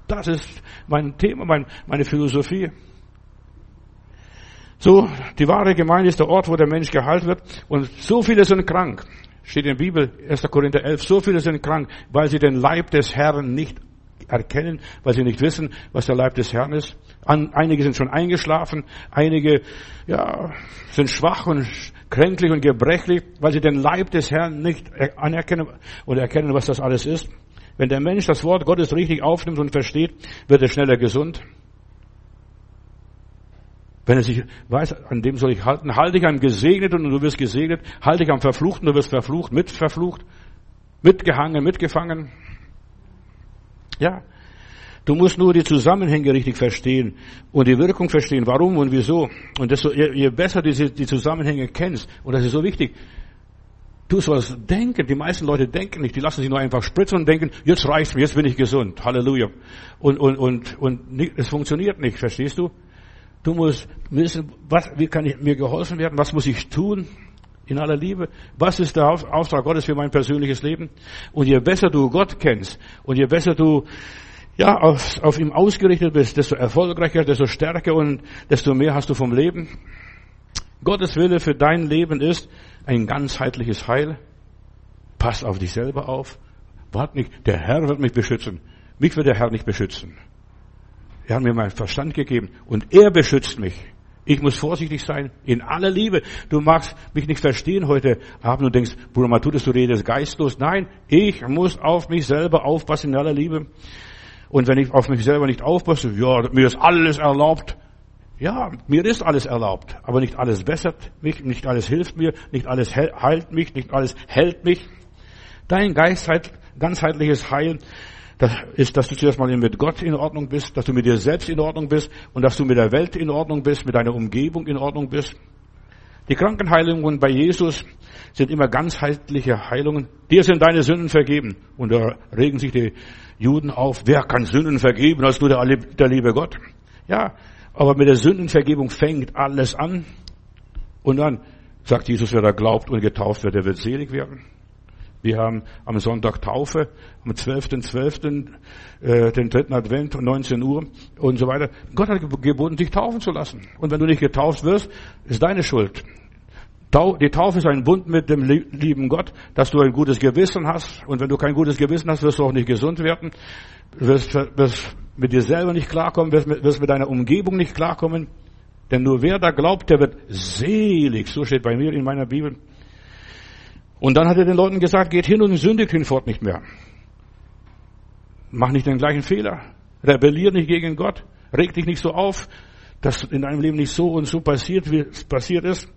Speaker 1: Das ist mein Thema, mein, meine Philosophie. So, die wahre Gemeinde ist der Ort, wo der Mensch geheilt wird. Und so viele sind krank. Steht in der Bibel, 1. Korinther 11, so viele sind krank, weil sie den Leib des Herrn nicht erkennen, weil sie nicht wissen, was der Leib des Herrn ist. Einige sind schon eingeschlafen, einige ja, sind schwach und kränklich und gebrechlich, weil sie den Leib des Herrn nicht anerkennen oder erkennen, was das alles ist. Wenn der Mensch das Wort Gottes richtig aufnimmt und versteht, wird er schneller gesund. Wenn er sich weiß, an dem soll ich halten, halte ich am Gesegneten und du wirst gesegnet, halte ich am Verfluchten, du wirst verflucht, mit verflucht, mitgehangen, mitgefangen. Ja. Du musst nur die Zusammenhänge richtig verstehen und die Wirkung verstehen, warum und wieso. Und desto, je, je besser du die, Zusammenhänge kennst, und das ist so wichtig, Du sollst denken, die meisten Leute denken nicht, die lassen sich nur einfach spritzen und denken, jetzt reicht's mir, jetzt bin ich gesund, Halleluja. Und, und, und, und nicht, es funktioniert nicht, verstehst du? Du musst wissen, was, wie kann ich, mir geholfen werden, was muss ich tun? In aller Liebe. Was ist der Auftrag Gottes für mein persönliches Leben? Und je besser du Gott kennst und je besser du ja, auf, auf ihm ausgerichtet bist, desto erfolgreicher, desto stärker und desto mehr hast du vom Leben. Gottes Wille für dein Leben ist ein ganzheitliches Heil. Pass auf dich selber auf. Wart nicht, der Herr wird mich beschützen. Mich wird der Herr nicht beschützen. Er hat mir meinen Verstand gegeben und er beschützt mich. Ich muss vorsichtig sein, in aller Liebe. Du magst mich nicht verstehen heute Abend und denkst, Bruder Matthäus, du redest geistlos. Nein, ich muss auf mich selber aufpassen in aller Liebe. Und wenn ich auf mich selber nicht aufpasse, ja, mir ist alles erlaubt. Ja, mir ist alles erlaubt, aber nicht alles bessert mich, nicht alles hilft mir, nicht alles heilt mich, nicht alles hält mich. Dein Geist, ganzheitliches Heil das ist, dass du zuerst mal mit Gott in Ordnung bist, dass du mit dir selbst in Ordnung bist und dass du mit der Welt in Ordnung bist, mit deiner Umgebung in Ordnung bist. Die Krankenheilungen bei Jesus sind immer ganzheitliche Heilungen. Dir sind deine Sünden vergeben. Und da regen sich die Juden auf. Wer kann Sünden vergeben als nur der, der liebe Gott? Ja, aber mit der Sündenvergebung fängt alles an. Und dann sagt Jesus, wer da glaubt und getauft wird, der wird selig werden. Wir haben am Sonntag Taufe, am 12.12., .12., äh, den dritten Advent um 19 Uhr und so weiter. Gott hat geboten, dich taufen zu lassen. Und wenn du nicht getauft wirst, ist deine Schuld. Die Taufe ist ein Bund mit dem lieben Gott, dass du ein gutes Gewissen hast. Und wenn du kein gutes Gewissen hast, wirst du auch nicht gesund werden. Wirst, wirst mit dir selber nicht klarkommen, wirst mit, wirst mit deiner Umgebung nicht klarkommen. Denn nur wer da glaubt, der wird selig. So steht bei mir in meiner Bibel. Und dann hat er den Leuten gesagt, geht hin und sündigt hinfort nicht mehr. Mach nicht den gleichen Fehler. Rebellier nicht gegen Gott. Reg dich nicht so auf, dass in deinem Leben nicht so und so passiert, wie es passiert ist.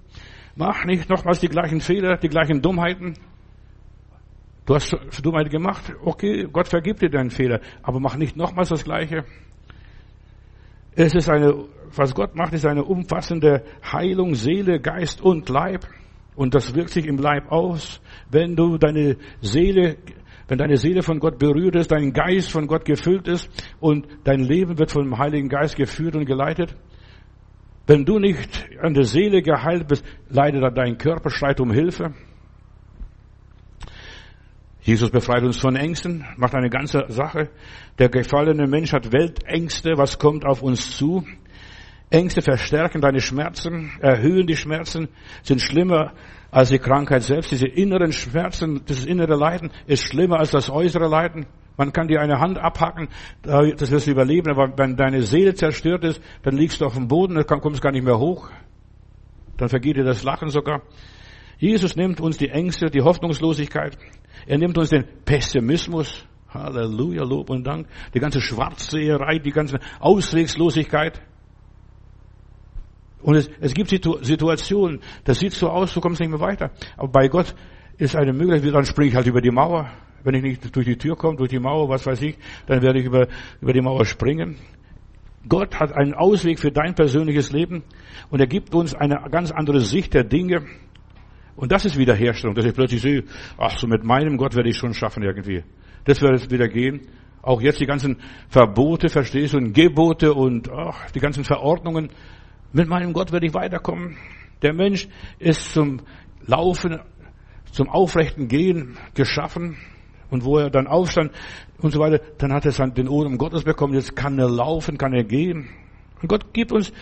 Speaker 1: Mach nicht nochmals die gleichen Fehler, die gleichen Dummheiten. Du hast Dummheit gemacht. Okay, Gott vergibt dir deinen Fehler. Aber mach nicht nochmals das Gleiche. Es ist eine, was Gott macht, ist eine umfassende Heilung, Seele, Geist und Leib. Und das wirkt sich im Leib aus, wenn du deine Seele, wenn deine Seele von Gott berührt ist, dein Geist von Gott gefüllt ist und dein Leben wird vom Heiligen Geist geführt und geleitet. Wenn du nicht an der Seele geheilt bist, leidet dein Körper, schreit um Hilfe. Jesus befreit uns von Ängsten, macht eine ganze Sache. Der gefallene Mensch hat Weltängste, was kommt auf uns zu? Ängste verstärken deine Schmerzen, erhöhen die Schmerzen, sind schlimmer als die Krankheit selbst. Diese inneren Schmerzen, dieses innere Leiden ist schlimmer als das äußere Leiden. Man kann dir eine Hand abhacken, das wirst du überleben, aber wenn deine Seele zerstört ist, dann liegst du auf dem Boden, dann kommst gar nicht mehr hoch. Dann vergeht dir das Lachen sogar. Jesus nimmt uns die Ängste, die Hoffnungslosigkeit, er nimmt uns den Pessimismus, Halleluja, Lob und Dank, die ganze Schwarzseherei, die ganze Auswegslosigkeit. Und es, es gibt Situationen, das sieht so aus, du kommst nicht mehr weiter. Aber bei Gott ist eine Möglichkeit, dann springe ich halt über die Mauer. Wenn ich nicht durch die Tür komme, durch die Mauer, was weiß ich, dann werde ich über, über die Mauer springen. Gott hat einen Ausweg für dein persönliches Leben und er gibt uns eine ganz andere Sicht der Dinge. Und das ist Wiederherstellung, dass ich plötzlich sehe, ach so mit meinem Gott werde ich schon schaffen irgendwie. Das wird wieder gehen. Auch jetzt die ganzen Verbote, verstehst du, und Gebote und ach, die ganzen Verordnungen. Mit meinem Gott werde ich weiterkommen. Der Mensch ist zum Laufen, zum aufrechten Gehen geschaffen. Und wo er dann aufstand und so weiter, dann hat er den Ohren Gottes bekommen. Jetzt kann er laufen, kann er gehen. Und Gott gibt uns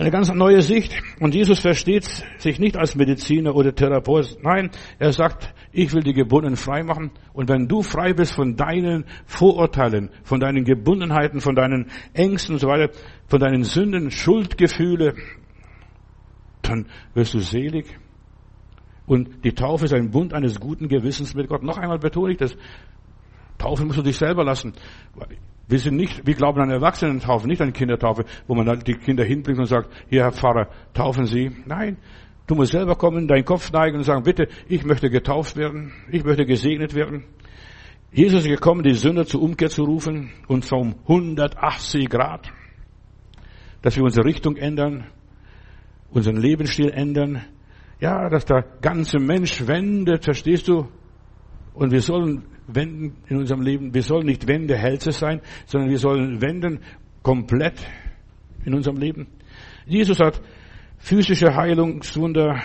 Speaker 1: eine ganz neue Sicht. Und Jesus versteht sich nicht als Mediziner oder Therapeut. Nein, er sagt, ich will die Gebundenen frei machen. Und wenn du frei bist von deinen Vorurteilen, von deinen Gebundenheiten, von deinen Ängsten und so weiter, von deinen Sünden, Schuldgefühle, dann wirst du selig. Und die Taufe ist ein Bund eines guten Gewissens mit Gott. Noch einmal betone ich das. Taufe musst du dich selber lassen. Wir sind nicht, wir glauben an Erwachsenentaufe, nicht an Kindertaufe, wo man halt die Kinder hinbringt und sagt, hier Herr Pfarrer, taufen Sie. Nein, du musst selber kommen, deinen Kopf neigen und sagen, bitte, ich möchte getauft werden, ich möchte gesegnet werden. Jesus ist gekommen, die Sünder zur Umkehr zu rufen und zwar um 180 Grad, dass wir unsere Richtung ändern, unseren Lebensstil ändern. Ja, dass der ganze Mensch wendet, verstehst du? Und wir sollen wenden in unserem Leben. Wir sollen nicht Wende Hälse sein, sondern wir sollen wenden komplett in unserem Leben. Jesus hat physische Heilungswunder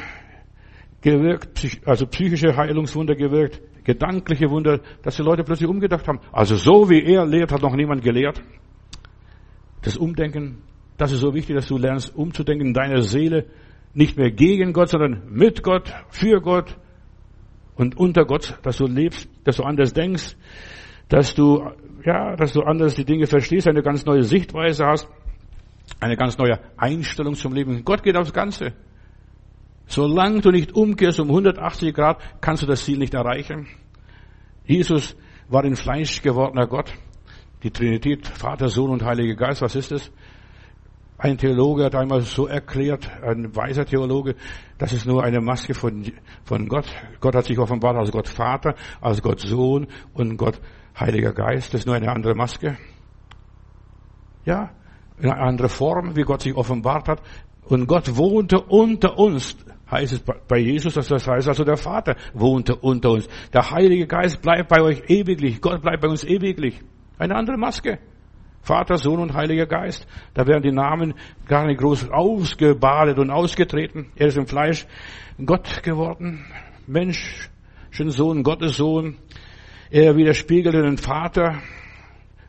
Speaker 1: gewirkt, also psychische Heilungswunder gewirkt, gedankliche Wunder, dass die Leute plötzlich umgedacht haben. Also so wie er lehrt, hat noch niemand gelehrt. Das Umdenken, das ist so wichtig, dass du lernst umzudenken in deiner Seele, nicht mehr gegen Gott, sondern mit Gott, für Gott, und unter Gott, dass du lebst, dass du anders denkst, dass du, ja, dass du anders die Dinge verstehst, eine ganz neue Sichtweise hast, eine ganz neue Einstellung zum Leben. Gott geht aufs Ganze. Solange du nicht umkehrst um 180 Grad, kannst du das Ziel nicht erreichen. Jesus war in Fleisch gewordener Gott. Die Trinität, Vater, Sohn und Heiliger Geist, was ist es? Ein Theologe hat einmal so erklärt, ein weiser Theologe, das ist nur eine Maske von, von Gott. Gott hat sich offenbart als Gott Vater, als Gott Sohn und Gott Heiliger Geist. Das ist nur eine andere Maske. Ja, eine andere Form, wie Gott sich offenbart hat. Und Gott wohnte unter uns. Heißt es bei Jesus, dass das heißt also der Vater wohnte unter uns. Der Heilige Geist bleibt bei euch ewiglich. Gott bleibt bei uns ewiglich. Eine andere Maske. Vater, Sohn und Heiliger Geist. Da werden die Namen gar nicht groß ausgebadet und ausgetreten. Er ist im Fleisch Gott geworden, Mensch, Sohn, Gottes Sohn. Er widerspiegelte den Vater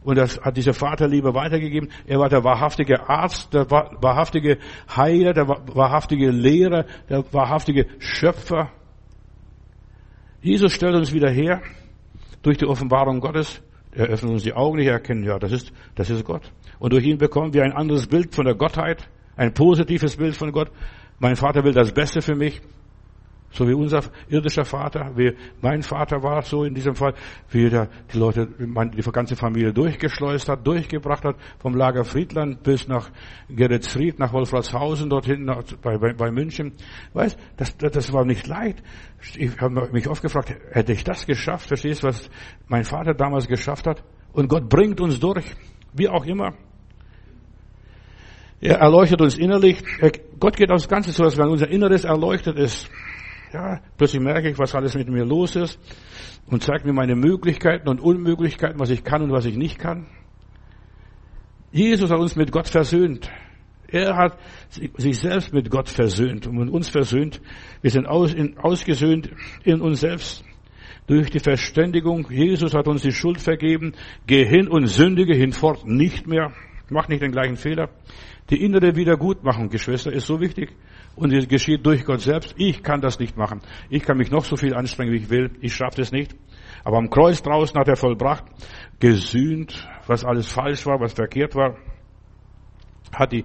Speaker 1: und das hat diese Vaterliebe weitergegeben. Er war der wahrhaftige Arzt, der wahrhaftige Heiler, der wahrhaftige Lehrer, der wahrhaftige Schöpfer. Jesus stellt uns wieder her durch die Offenbarung Gottes er öffnet uns die Augen, die erkennen, ja, das ist, das ist Gott. Und durch ihn bekommen wir ein anderes Bild von der Gottheit, ein positives Bild von Gott. Mein Vater will das Beste für mich. So wie unser irdischer Vater, wie mein Vater war, so in diesem Fall, wie er die Leute, die ganze Familie durchgeschleust hat, durchgebracht hat, vom Lager Friedland bis nach Geretsried, nach Wolfratshausen, dorthin bei, bei, bei München. Weißt, das, das war nicht leid. Ich habe mich oft gefragt, hätte ich das geschafft? Verstehst du, was mein Vater damals geschafft hat? Und Gott bringt uns durch, wie auch immer. Er erleuchtet uns innerlich. Gott geht aufs Ganze so, dass wenn unser Inneres erleuchtet ist, ja, plötzlich merke ich, was alles mit mir los ist und zeigt mir meine Möglichkeiten und Unmöglichkeiten, was ich kann und was ich nicht kann. Jesus hat uns mit Gott versöhnt. Er hat sich selbst mit Gott versöhnt und uns versöhnt. Wir sind aus, in, ausgesöhnt in uns selbst durch die Verständigung. Jesus hat uns die Schuld vergeben. Geh hin und sündige hinfort nicht mehr. Mach nicht den gleichen Fehler. Die innere Wiedergutmachung, Geschwister, ist so wichtig. Und es geschieht durch Gott selbst. Ich kann das nicht machen. Ich kann mich noch so viel anstrengen, wie ich will. Ich schaffe das nicht. Aber am Kreuz draußen hat er vollbracht, gesühnt, was alles falsch war, was verkehrt war, hat die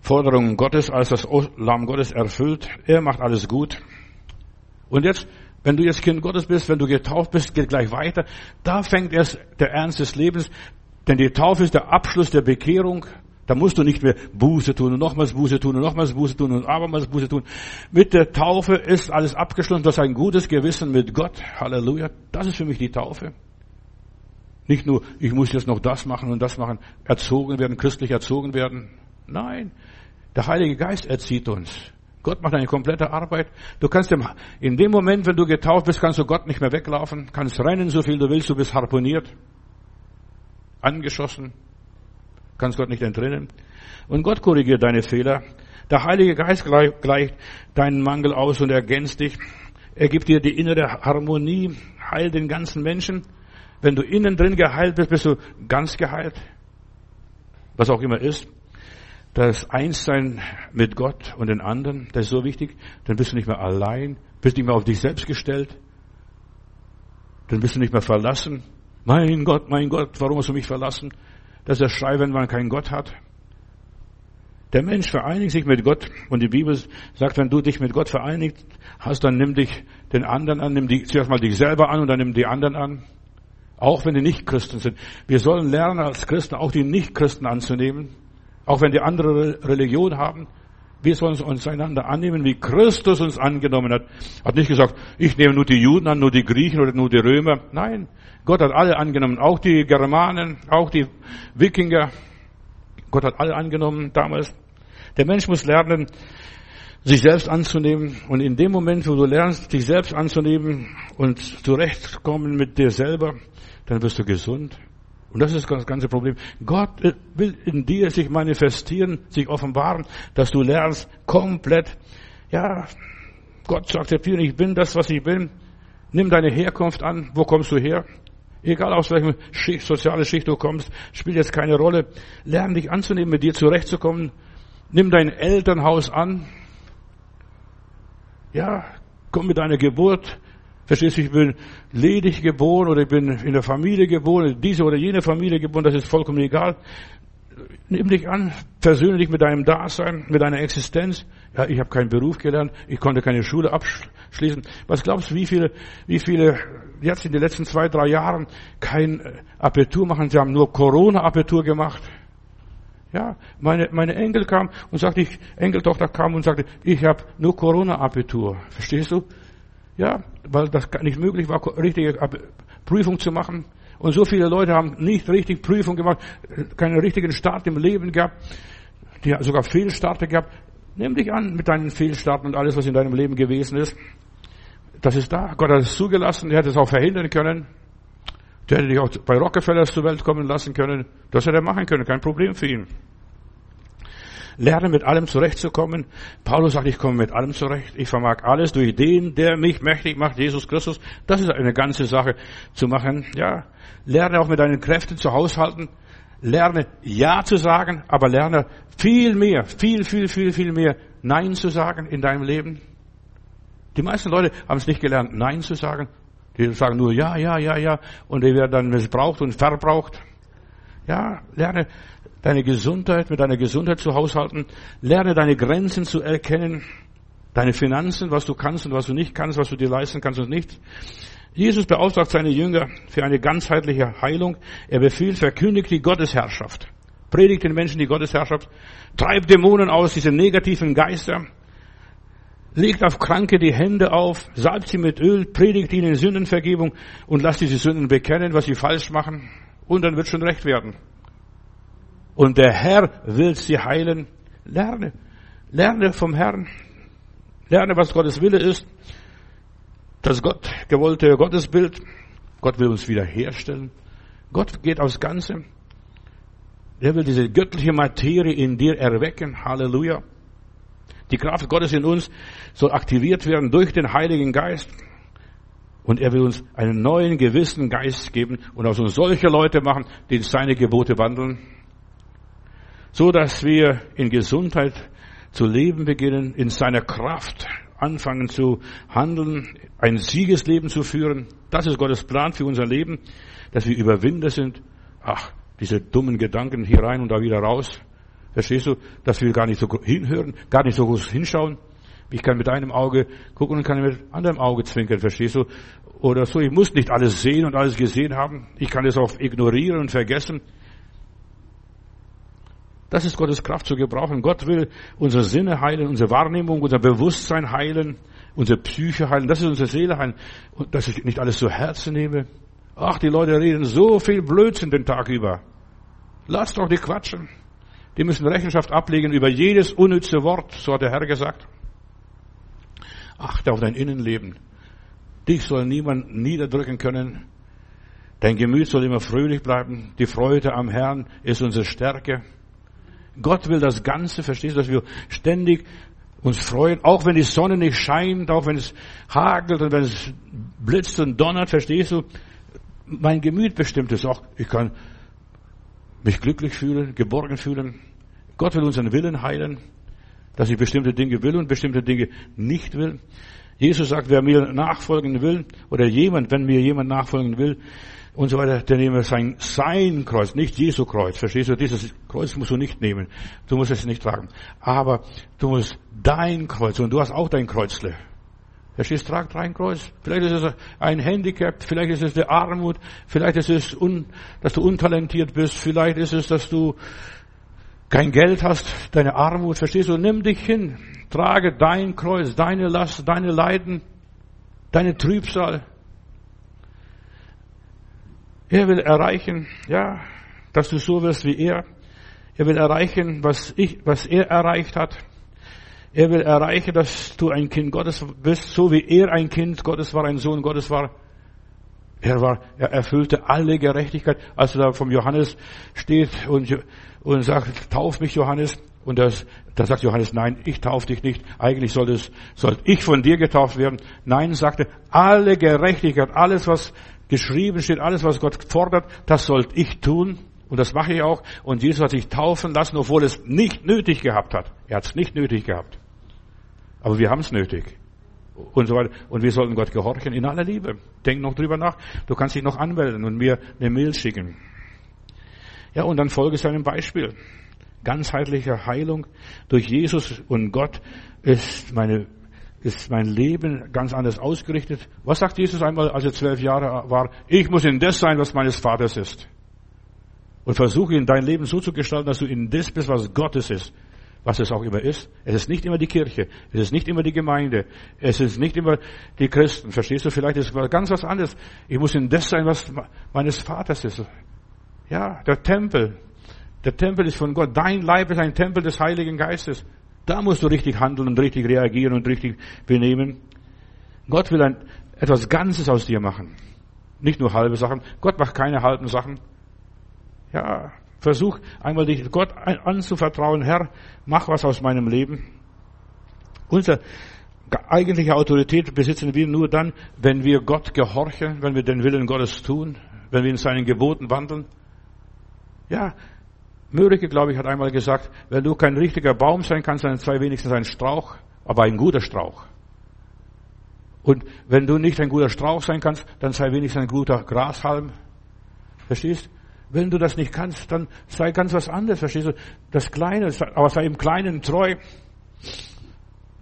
Speaker 1: Forderungen Gottes als das Lamm Gottes erfüllt. Er macht alles gut. Und jetzt, wenn du jetzt Kind Gottes bist, wenn du getauft bist, geht gleich weiter. Da fängt erst der Ernst des Lebens. Denn die Taufe ist der Abschluss der Bekehrung. Da musst du nicht mehr Buße tun und nochmals Buße tun und nochmals Buße tun und abermals Buße tun. Mit der Taufe ist alles abgeschlossen. Du hast ein gutes Gewissen mit Gott. Halleluja. Das ist für mich die Taufe. Nicht nur, ich muss jetzt noch das machen und das machen, erzogen werden, christlich erzogen werden. Nein. Der Heilige Geist erzieht uns. Gott macht eine komplette Arbeit. Du kannst in dem Moment, wenn du getauft bist, kannst du Gott nicht mehr weglaufen, kannst rennen, so viel du willst, du bist harponiert, angeschossen, kannst Gott nicht entrinnen. Und Gott korrigiert deine Fehler. Der Heilige Geist gleicht deinen Mangel aus und ergänzt dich. Er gibt dir die innere Harmonie, heilt den ganzen Menschen. Wenn du innen drin geheilt bist, bist du ganz geheilt. Was auch immer ist. Das Einssein mit Gott und den anderen, das ist so wichtig. Dann bist du nicht mehr allein, bist nicht mehr auf dich selbst gestellt. Dann bist du nicht mehr verlassen. Mein Gott, mein Gott, warum hast du mich verlassen? Das ist der Schrei, wenn man keinen Gott hat. Der Mensch vereinigt sich mit Gott und die Bibel sagt, wenn du dich mit Gott vereinigt hast, dann nimm dich den anderen an, nimm dich, zuerst mal dich selber an und dann nimm die anderen an. Auch wenn die Nicht-Christen sind. Wir sollen lernen als Christen auch die Nicht-Christen anzunehmen. Auch wenn die andere Religion haben. Wir sollen uns einander annehmen, wie Christus uns angenommen hat. Hat nicht gesagt, ich nehme nur die Juden an, nur die Griechen oder nur die Römer. Nein, Gott hat alle angenommen, auch die Germanen, auch die Wikinger. Gott hat alle angenommen damals. Der Mensch muss lernen, sich selbst anzunehmen. Und in dem Moment, wo du lernst, dich selbst anzunehmen und zurechtkommen mit dir selber, dann wirst du gesund. Und das ist das ganze Problem. Gott will in dir sich manifestieren, sich offenbaren, dass du lernst komplett, ja, Gott zu akzeptieren, ich bin das, was ich bin. Nimm deine Herkunft an. Wo kommst du her? Egal aus welchem Schicht, soziale Schicht du kommst, spielt jetzt keine Rolle. Lern dich anzunehmen, mit dir zurechtzukommen. Nimm dein Elternhaus an. Ja, komm mit deiner Geburt. Verstehst du, ich bin ledig geboren oder ich bin in der Familie geboren, diese oder jene Familie geboren, das ist vollkommen egal. Nimm dich an, versöhne dich mit deinem Dasein, mit deiner Existenz. Ja, ich habe keinen Beruf gelernt, ich konnte keine Schule abschließen. Was glaubst du, wie viele, wie viele jetzt in den letzten zwei, drei Jahren kein Abitur machen? Sie haben nur Corona-Abitur gemacht. Ja, meine, meine Enkel kam und sagte, ich, Enkeltochter kam und sagte, ich habe nur Corona-Abitur. Verstehst du? Ja, weil das nicht möglich war, richtige Prüfung zu machen. Und so viele Leute haben nicht richtig Prüfung gemacht, keinen richtigen Start im Leben gehabt, die sogar Fehlstarte gehabt. Nimm dich an mit deinen Fehlstarten und alles, was in deinem Leben gewesen ist. Das ist da. Gott hat es zugelassen. Er hätte es auch verhindern können. Der hätte dich auch bei Rockefellers zur Welt kommen lassen können. Das hätte er machen können. Kein Problem für ihn. Lerne mit allem zurechtzukommen. Paulus sagt, ich komme mit allem zurecht. Ich vermag alles durch den, der mich mächtig macht, Jesus Christus. Das ist eine ganze Sache zu machen. Ja. Lerne auch mit deinen Kräften zu haushalten. Lerne Ja zu sagen, aber lerne viel mehr, viel, viel, viel, viel mehr Nein zu sagen in deinem Leben. Die meisten Leute haben es nicht gelernt, Nein zu sagen. Die sagen nur Ja, ja, ja, ja. Und die werden dann missbraucht und verbraucht. Ja, lerne deine Gesundheit, mit deiner Gesundheit zu haushalten. Lerne deine Grenzen zu erkennen. deine Finanzen, was du kannst und was du nicht kannst, was du dir leisten kannst und nicht. Jesus beauftragt seine Jünger für eine ganzheitliche Heilung. Er befiehlt, verkündigt die Gottesherrschaft. Predigt den Menschen die Gottesherrschaft. Treibt Dämonen aus, diese negativen Geister. Legt auf Kranke die Hände auf, salbt sie mit Öl, predigt ihnen Sündenvergebung und lasst diese Sünden bekennen, was sie falsch machen. Und dann wird schon recht werden. Und der Herr will sie heilen. Lerne. Lerne vom Herrn. Lerne, was Gottes Wille ist. Das Gott gewollte Gottesbild. Gott will uns wiederherstellen. Gott geht aufs Ganze. Er will diese göttliche Materie in dir erwecken. Halleluja. Die Kraft Gottes in uns soll aktiviert werden durch den Heiligen Geist. Und er will uns einen neuen, gewissen Geist geben und aus uns solche Leute machen, die seine Gebote wandeln so dass wir in Gesundheit zu leben beginnen, in seiner Kraft anfangen zu handeln, ein Siegesleben zu führen. Das ist Gottes Plan für unser Leben, dass wir Überwinder sind. Ach, diese dummen Gedanken hier rein und da wieder raus. Verstehst du, dass wir gar nicht so hinhören, gar nicht so groß hinschauen. Ich kann mit einem Auge gucken und kann mit anderem Auge zwinkern, verstehst du? Oder so, ich muss nicht alles sehen und alles gesehen haben. Ich kann es auch ignorieren und vergessen. Das ist Gottes Kraft zu gebrauchen. Gott will unsere Sinne heilen, unsere Wahrnehmung, unser Bewusstsein heilen, unsere Psyche heilen. Das ist unsere Seele heilen. Und dass ich nicht alles zu Herzen nehme. Ach, die Leute reden so viel Blödsinn den Tag über. Lass doch die quatschen. Die müssen Rechenschaft ablegen über jedes unnütze Wort, so hat der Herr gesagt. Achte auf dein Innenleben. Dich soll niemand niederdrücken können. Dein Gemüt soll immer fröhlich bleiben. Die Freude am Herrn ist unsere Stärke. Gott will das Ganze, verstehst du, dass wir ständig uns freuen, auch wenn die Sonne nicht scheint, auch wenn es hagelt und wenn es blitzt und donnert, verstehst du? Mein Gemüt bestimmt es auch. Ich kann mich glücklich fühlen, geborgen fühlen. Gott will unseren Willen heilen, dass ich bestimmte Dinge will und bestimmte Dinge nicht will. Jesus sagt, wer mir nachfolgen will, oder jemand, wenn mir jemand nachfolgen will, und so weiter, der nehme sein, sein Kreuz, nicht Jesu Kreuz. Verstehst du? Dieses Kreuz musst du nicht nehmen. Du musst es nicht tragen. Aber du musst dein Kreuz, und du hast auch dein Kreuzle. Verstehst du? Trag dein Kreuz. Vielleicht ist es ein Handicap, vielleicht ist es der Armut, vielleicht ist es, un, dass du untalentiert bist, vielleicht ist es, dass du kein Geld hast, deine Armut. Verstehst du? Nimm dich hin. Trage dein Kreuz, deine Last, deine Leiden, deine Trübsal. Er will erreichen, ja, dass du so wirst wie er. Er will erreichen, was ich, was er erreicht hat. Er will erreichen, dass du ein Kind Gottes bist, so wie er ein Kind Gottes war, ein Sohn Gottes war. Er war, er erfüllte alle Gerechtigkeit. Als er da vom Johannes steht und, und sagt, tauf mich Johannes. Und das, da sagt Johannes, nein, ich tauf dich nicht. Eigentlich soll es, soll ich von dir getauft werden. Nein, sagte, alle Gerechtigkeit, alles was geschrieben steht, alles was Gott fordert, das sollte ich tun. Und das mache ich auch. Und Jesus hat sich taufen lassen, obwohl es nicht nötig gehabt hat. Er hat es nicht nötig gehabt. Aber wir haben es nötig. Und so weiter. Und wir sollten Gott gehorchen in aller Liebe. Denk noch drüber nach. Du kannst dich noch anmelden und mir eine Mail schicken. Ja, und dann folge seinem Beispiel. Ganzheitliche Heilung durch Jesus und Gott ist meine ist mein Leben ganz anders ausgerichtet. Was sagt Jesus einmal, als er zwölf Jahre war? Ich muss in das sein, was meines Vaters ist. Und versuche in dein Leben so zu gestalten, dass du in das bist, was Gottes ist. Was es auch immer ist. Es ist nicht immer die Kirche. Es ist nicht immer die Gemeinde. Es ist nicht immer die Christen. Verstehst du? Vielleicht ist es ganz was anderes. Ich muss in das sein, was meines Vaters ist. Ja, der Tempel. Der Tempel ist von Gott. Dein Leib ist ein Tempel des Heiligen Geistes. Da musst du richtig handeln und richtig reagieren und richtig benehmen. Gott will ein, etwas Ganzes aus dir machen. Nicht nur halbe Sachen. Gott macht keine halben Sachen. Ja, versuch einmal dich Gott anzuvertrauen. Herr, mach was aus meinem Leben. Unsere eigentliche Autorität besitzen wir nur dann, wenn wir Gott gehorchen, wenn wir den Willen Gottes tun, wenn wir in seinen Geboten wandeln. Ja, Mörike, glaube ich, hat einmal gesagt, wenn du kein richtiger Baum sein kannst, dann sei wenigstens ein Strauch, aber ein guter Strauch. Und wenn du nicht ein guter Strauch sein kannst, dann sei wenigstens ein guter Grashalm. Verstehst? Wenn du das nicht kannst, dann sei ganz was anderes, verstehst du? Das Kleine, aber sei im Kleinen treu.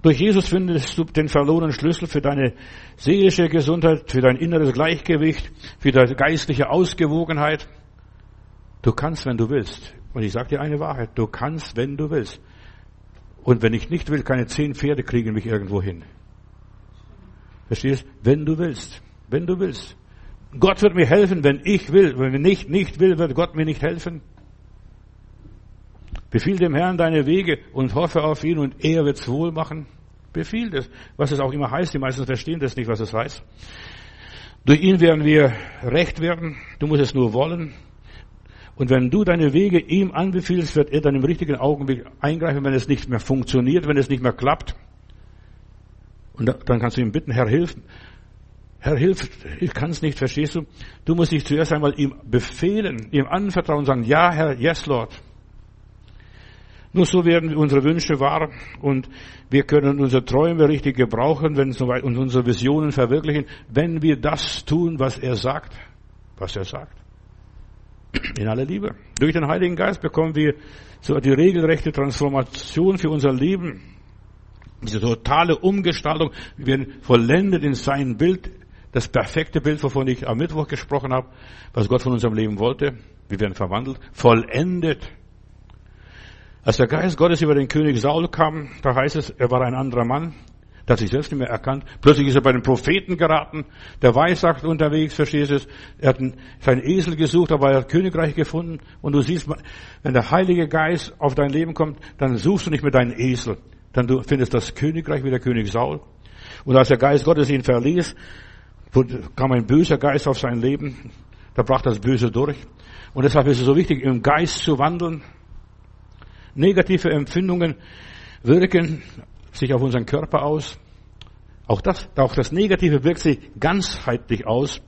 Speaker 1: Durch Jesus findest du den verlorenen Schlüssel für deine seelische Gesundheit, für dein inneres Gleichgewicht, für deine geistliche Ausgewogenheit. Du kannst, wenn du willst. Und ich sage dir eine Wahrheit. Du kannst, wenn du willst. Und wenn ich nicht will, keine zehn Pferde kriegen mich irgendwo hin. Verstehst? Wenn du willst. Wenn du willst. Gott wird mir helfen, wenn ich will. Wenn ich nicht will, wird Gott mir nicht helfen. Befiehl dem Herrn deine Wege und hoffe auf ihn und er wird's wohl machen. Befiehl das. Was es auch immer heißt. Die meisten verstehen das nicht, was es heißt. Durch ihn werden wir recht werden. Du musst es nur wollen. Und wenn du deine Wege ihm anbefiehlst, wird er dann im richtigen Augenblick eingreifen, wenn es nicht mehr funktioniert, wenn es nicht mehr klappt. Und dann kannst du ihm bitten, Herr, hilf. Herr, hilf, ich kann es nicht, verstehst du? Du musst dich zuerst einmal ihm befehlen, ihm anvertrauen und sagen, ja, Herr, yes, Lord. Nur so werden unsere Wünsche wahr und wir können unsere Träume richtig gebrauchen, wenn soweit und unsere Visionen verwirklichen, wenn wir das tun, was er sagt, was er sagt. In aller Liebe. Durch den Heiligen Geist bekommen wir so die regelrechte Transformation für unser Leben. Diese totale Umgestaltung. Wir werden vollendet in sein Bild. Das perfekte Bild, wovon ich am Mittwoch gesprochen habe, was Gott von unserem Leben wollte. Wir werden verwandelt. Vollendet. Als der Geist Gottes über den König Saul kam, da heißt es, er war ein anderer Mann. Der hat sich selbst nicht mehr erkannt. Plötzlich ist er bei den Propheten geraten. Der Weissacht unterwegs, verstehst du es? Er hat seinen Esel gesucht, aber er hat Königreich gefunden. Und du siehst, wenn der Heilige Geist auf dein Leben kommt, dann suchst du nicht mehr deinen Esel. Dann du findest das Königreich wie der König Saul. Und als der Geist Gottes ihn verließ, kam ein böser Geist auf sein Leben. Da brach das Böse durch. Und deshalb ist es so wichtig, im Geist zu wandeln. Negative Empfindungen wirken sich auf unseren Körper aus. Auch das, auch das Negative wirkt sich ganzheitlich aus.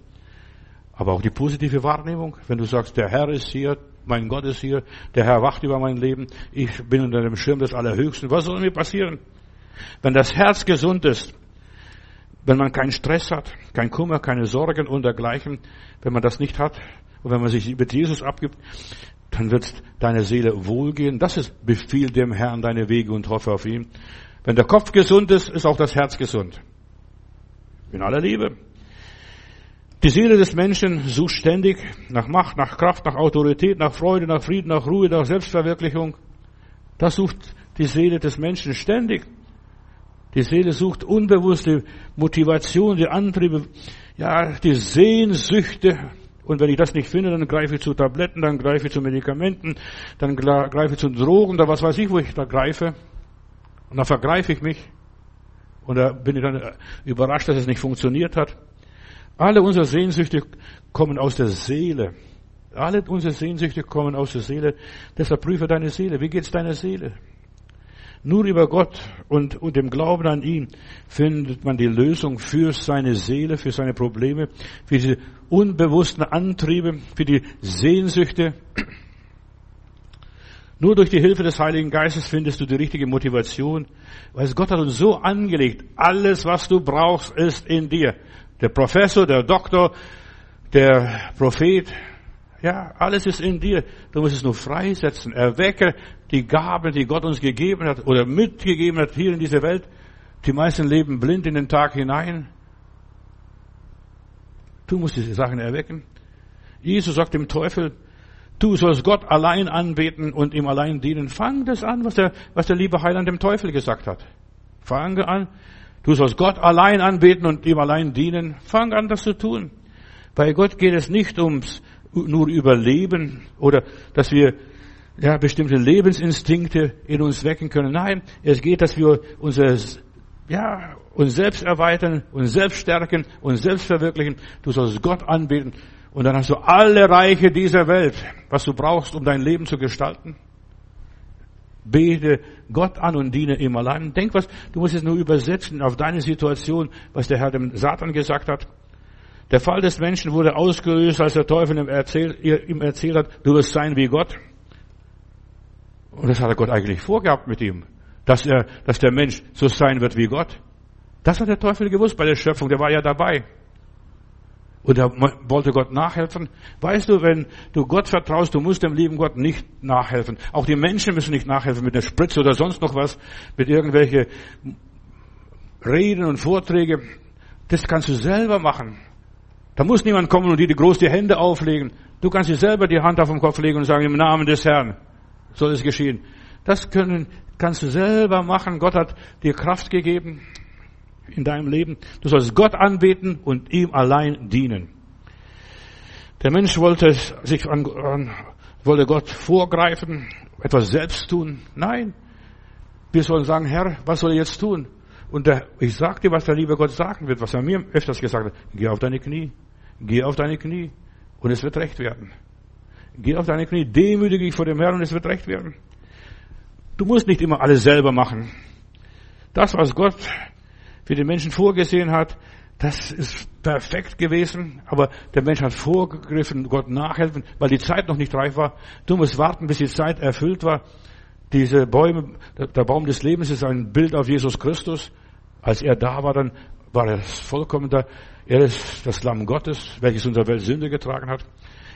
Speaker 1: Aber auch die positive Wahrnehmung, wenn du sagst, der Herr ist hier, mein Gott ist hier, der Herr wacht über mein Leben, ich bin unter dem Schirm des Allerhöchsten, was soll mir passieren? Wenn das Herz gesund ist, wenn man keinen Stress hat, kein Kummer, keine Sorgen und dergleichen, wenn man das nicht hat und wenn man sich mit Jesus abgibt, dann wird deine Seele wohlgehen. Das ist Befiehl dem Herrn deine Wege und hoffe auf ihn. Wenn der Kopf gesund ist, ist auch das Herz gesund. In aller Liebe. Die Seele des Menschen sucht ständig nach Macht, nach Kraft, nach Autorität, nach Freude, nach Frieden, nach Ruhe, nach Selbstverwirklichung. Das sucht die Seele des Menschen ständig. Die Seele sucht unbewusste Motivation, die Antriebe, ja, die Sehnsüchte. Und wenn ich das nicht finde, dann greife ich zu Tabletten, dann greife ich zu Medikamenten, dann greife ich zu Drogen, da was weiß ich, wo ich da greife. Und dann vergreife ich mich. Und da bin ich dann überrascht, dass es nicht funktioniert hat. Alle unsere Sehnsüchte kommen aus der Seele. Alle unsere Sehnsüchte kommen aus der Seele. Deshalb prüfe deine Seele. Wie geht's deiner Seele? Nur über Gott und, und dem Glauben an ihn findet man die Lösung für seine Seele, für seine Probleme, für diese unbewussten Antriebe, für die Sehnsüchte. Nur durch die Hilfe des Heiligen Geistes findest du die richtige Motivation, weil Gott hat uns so angelegt. Alles, was du brauchst, ist in dir. Der Professor, der Doktor, der Prophet, ja, alles ist in dir. Du musst es nur freisetzen. Erwecke die Gaben, die Gott uns gegeben hat oder mitgegeben hat hier in dieser Welt. Die meisten leben blind in den Tag hinein. Du musst diese Sachen erwecken. Jesus sagt dem Teufel, Du sollst Gott allein anbeten und ihm allein dienen. Fang das an, was der, was der liebe Heiland dem Teufel gesagt hat. Fange an. Du sollst Gott allein anbeten und ihm allein dienen. Fang an, das zu tun. Bei Gott geht es nicht ums nur Überleben oder dass wir ja, bestimmte Lebensinstinkte in uns wecken können. Nein, es geht, dass wir unser, ja, uns selbst erweitern, uns selbst stärken, uns selbst verwirklichen. Du sollst Gott anbeten und dann hast du alle Reiche dieser Welt, was du brauchst, um dein Leben zu gestalten. Bete Gott an und diene ihm allein. Denk was, du musst es nur übersetzen auf deine Situation, was der Herr dem Satan gesagt hat. Der Fall des Menschen wurde ausgelöst, als der Teufel ihm erzählt, ihm erzählt hat, du wirst sein wie Gott. Und das hat Gott eigentlich vorgehabt mit ihm, dass er, dass der Mensch so sein wird wie Gott. Das hat der Teufel gewusst bei der Schöpfung, der war ja dabei. Und er wollte Gott nachhelfen. Weißt du, wenn du Gott vertraust, du musst dem lieben Gott nicht nachhelfen. Auch die Menschen müssen nicht nachhelfen mit einer Spritze oder sonst noch was, mit irgendwelche Reden und Vorträge, das kannst du selber machen. Da muss niemand kommen und dir die groß die Hände auflegen. Du kannst dir selber die Hand auf den Kopf legen und sagen, im Namen des Herrn soll es geschehen. Das können, kannst du selber machen. Gott hat dir Kraft gegeben in deinem Leben. Du sollst Gott anbeten und ihm allein dienen. Der Mensch wollte sich an, an, wollte Gott vorgreifen, etwas selbst tun. Nein. Wir sollen sagen, Herr, was soll ich jetzt tun? Und der, ich sag dir, was der liebe Gott sagen wird, was er mir öfters gesagt hat. Geh auf deine Knie. Geh auf deine Knie. Und es wird recht werden. Geh auf deine Knie. Demütige dich vor dem Herrn und es wird recht werden. Du musst nicht immer alles selber machen. Das, was Gott für den Menschen vorgesehen hat, das ist perfekt gewesen, aber der Mensch hat vorgegriffen, Gott nachhelfen, weil die Zeit noch nicht reif war. Du musst warten, bis die Zeit erfüllt war. Diese Bäume, der Baum des Lebens ist ein Bild auf Jesus Christus. Als er da war, dann war er vollkommen da. Er ist das Lamm Gottes, welches unserer Welt Sünde getragen hat.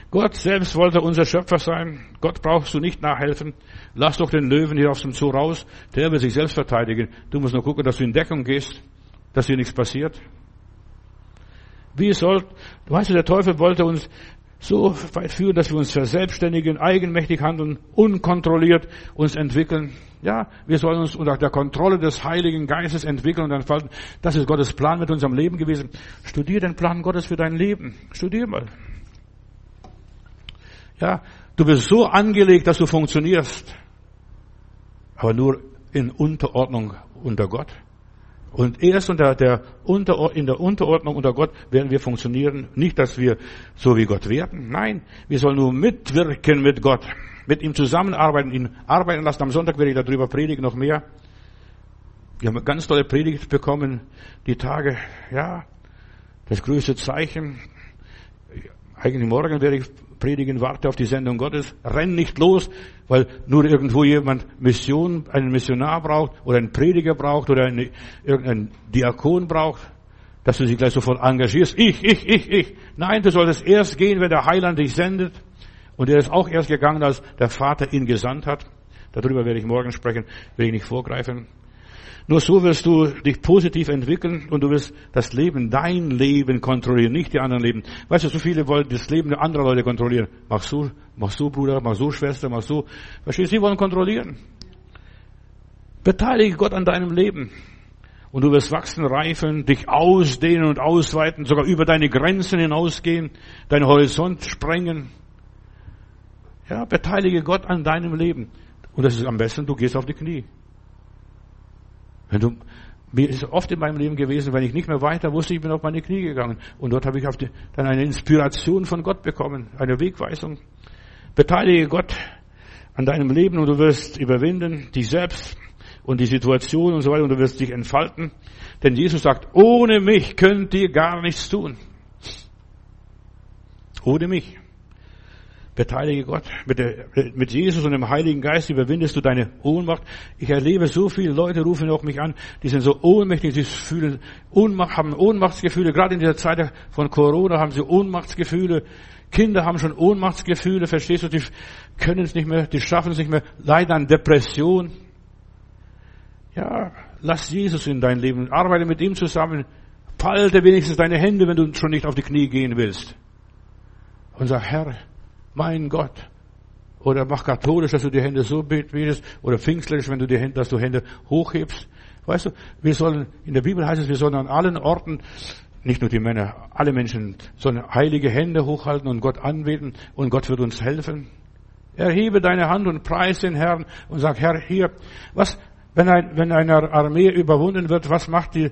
Speaker 1: Gott selbst wollte unser Schöpfer sein. Gott brauchst du nicht nachhelfen. Lass doch den Löwen hier aus dem Zoo raus. Der wird sich selbst verteidigen. Du musst nur gucken, dass du in Deckung gehst, dass dir nichts passiert. Wie soll, weißt du, der Teufel wollte uns so weit führen, dass wir uns verselbstständigen, eigenmächtig handeln, unkontrolliert uns entwickeln. Ja, wir sollen uns unter der Kontrolle des Heiligen Geistes entwickeln und entfalten. Das ist Gottes Plan mit unserem Leben gewesen. Studier den Plan Gottes für dein Leben. Studier mal. Ja, du bist so angelegt, dass du funktionierst. Aber nur in Unterordnung unter Gott. Und erst unter der Unter, in der Unterordnung unter Gott werden wir funktionieren. Nicht, dass wir so wie Gott werden. Nein, wir sollen nur mitwirken mit Gott. Mit ihm zusammenarbeiten, ihn arbeiten lassen. Am Sonntag werde ich darüber predigen, noch mehr. Wir haben eine ganz tolle Predigt bekommen, die Tage, ja, das größte Zeichen. Eigentlich morgen werde ich predigen, warte auf die Sendung Gottes, renn nicht los, weil nur irgendwo jemand Mission, einen Missionar braucht oder einen Prediger braucht oder eine, irgendeinen Diakon braucht, dass du dich gleich sofort engagierst. Ich, ich, ich, ich. Nein, du solltest erst gehen, wenn der Heiland dich sendet. Und er ist auch erst gegangen, als der Vater ihn gesandt hat. Darüber werde ich morgen sprechen, will ich nicht vorgreifen. Nur so wirst du dich positiv entwickeln und du wirst das Leben, dein Leben kontrollieren, nicht die anderen Leben. Weißt du, so viele wollen das Leben anderer Leute kontrollieren. Machst du, machst du, Bruder, machst du, Schwester, machst du. Verstehst du, sie wollen kontrollieren. Beteilige Gott an deinem Leben. Und du wirst wachsen, reifen, dich ausdehnen und ausweiten, sogar über deine Grenzen hinausgehen, deinen Horizont sprengen. Ja, beteilige Gott an deinem Leben. Und das ist am besten, du gehst auf die Knie. Wenn du, mir ist oft in meinem Leben gewesen, wenn ich nicht mehr weiter wusste, ich bin auf meine Knie gegangen. Und dort habe ich die, dann eine Inspiration von Gott bekommen, eine Wegweisung. Beteilige Gott an deinem Leben und du wirst überwinden, dich selbst und die Situation und so weiter und du wirst dich entfalten. Denn Jesus sagt, ohne mich könnt ihr gar nichts tun. Ohne mich. Beteilige Gott. Mit, der, mit Jesus und dem Heiligen Geist überwindest du deine Ohnmacht. Ich erlebe so viele Leute rufen auch mich an, die sind so ohnmächtig, die fühlen Ohnmacht, haben Ohnmachtsgefühle. Gerade in dieser Zeit von Corona haben sie Ohnmachtsgefühle. Kinder haben schon Ohnmachtsgefühle, verstehst du? Die können es nicht mehr, die schaffen es nicht mehr, leiden an Depression. Ja, lass Jesus in dein Leben, arbeite mit ihm zusammen. Falte wenigstens deine Hände, wenn du schon nicht auf die Knie gehen willst. Und sag, Herr, mein Gott. Oder mach katholisch, dass du die Hände so betest, oder pfingstlerisch, wenn du die Hände, dass du Hände hochhebst. Weißt du, wir sollen, in der Bibel heißt es, wir sollen an allen Orten, nicht nur die Männer, alle Menschen, sollen heilige Hände hochhalten und Gott anbeten und Gott wird uns helfen. Erhebe deine Hand und preis den Herrn und sag, Herr, hier, was, wenn, ein, wenn eine Armee überwunden wird, was macht die,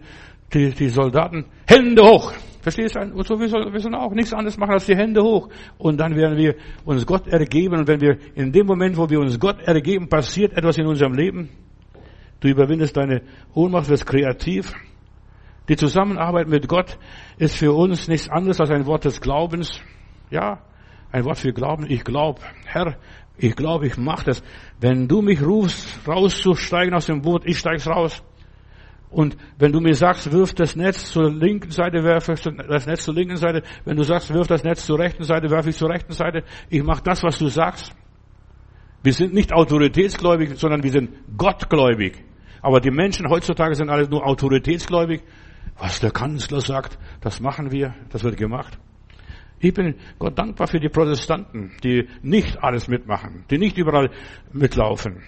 Speaker 1: die, die Soldaten? Hände hoch! Verstehst du? Und so, wir sollen, wir sollen auch nichts anderes machen als die Hände hoch. Und dann werden wir uns Gott ergeben. Und wenn wir, in dem Moment, wo wir uns Gott ergeben, passiert etwas in unserem Leben. Du überwindest deine Ohnmacht, wirst kreativ. Die Zusammenarbeit mit Gott ist für uns nichts anderes als ein Wort des Glaubens. Ja, ein Wort für Glauben. Ich glaube, Herr, ich glaube, ich mache das. Wenn du mich rufst, rauszusteigen aus dem Boot, ich steig's raus. Und wenn du mir sagst, wirf das Netz zur linken Seite, werfe ich das Netz zur linken Seite. Wenn du sagst, wirf das Netz zur rechten Seite, werfe ich zur rechten Seite. Ich mache das, was du sagst. Wir sind nicht autoritätsgläubig, sondern wir sind gottgläubig. Aber die Menschen heutzutage sind alle nur autoritätsgläubig. Was der Kanzler sagt, das machen wir, das wird gemacht. Ich bin Gott dankbar für die Protestanten, die nicht alles mitmachen, die nicht überall mitlaufen.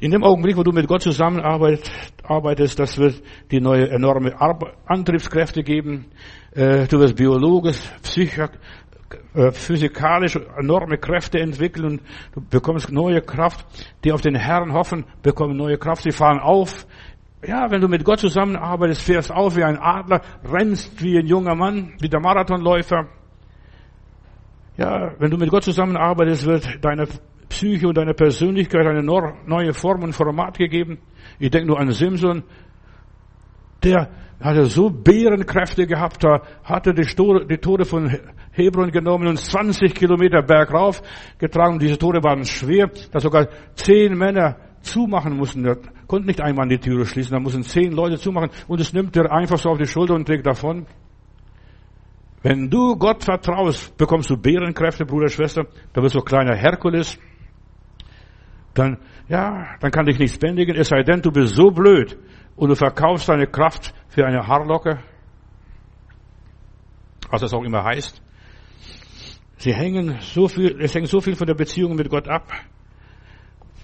Speaker 1: In dem Augenblick, wo du mit Gott zusammenarbeitest, das wird die neue enorme Antriebskräfte geben. Äh, du wirst biologisch, psychisch, äh, physikalisch enorme Kräfte entwickeln und du bekommst neue Kraft. Die auf den Herrn hoffen, bekommen neue Kraft. Sie fahren auf. Ja, wenn du mit Gott zusammenarbeitest, fährst auf wie ein Adler, rennst wie ein junger Mann, wie der Marathonläufer. Ja, wenn du mit Gott zusammenarbeitest, wird deine Psyche und deiner Persönlichkeit eine neue Form und Format gegeben. Ich denke nur an Simpson. Der hatte so Bärenkräfte gehabt, da hatte die, Tore, die Tore von Hebron genommen und 20 Kilometer bergauf getragen. Diese Tore waren schwer, dass sogar zehn Männer zumachen mussten. Er konnte nicht einmal die Türe schließen, da mussten zehn Leute zumachen und es nimmt er einfach so auf die Schulter und trägt davon. Wenn du Gott vertraust, bekommst du Bärenkräfte, Bruder, Schwester. Da wirst du kleiner Herkules dann, ja, dann kann dich nichts bändigen, es sei denn, du bist so blöd und du verkaufst deine Kraft für eine Haarlocke, was das auch immer heißt. Sie hängen so viel, es hängt so viel von der Beziehung mit Gott ab,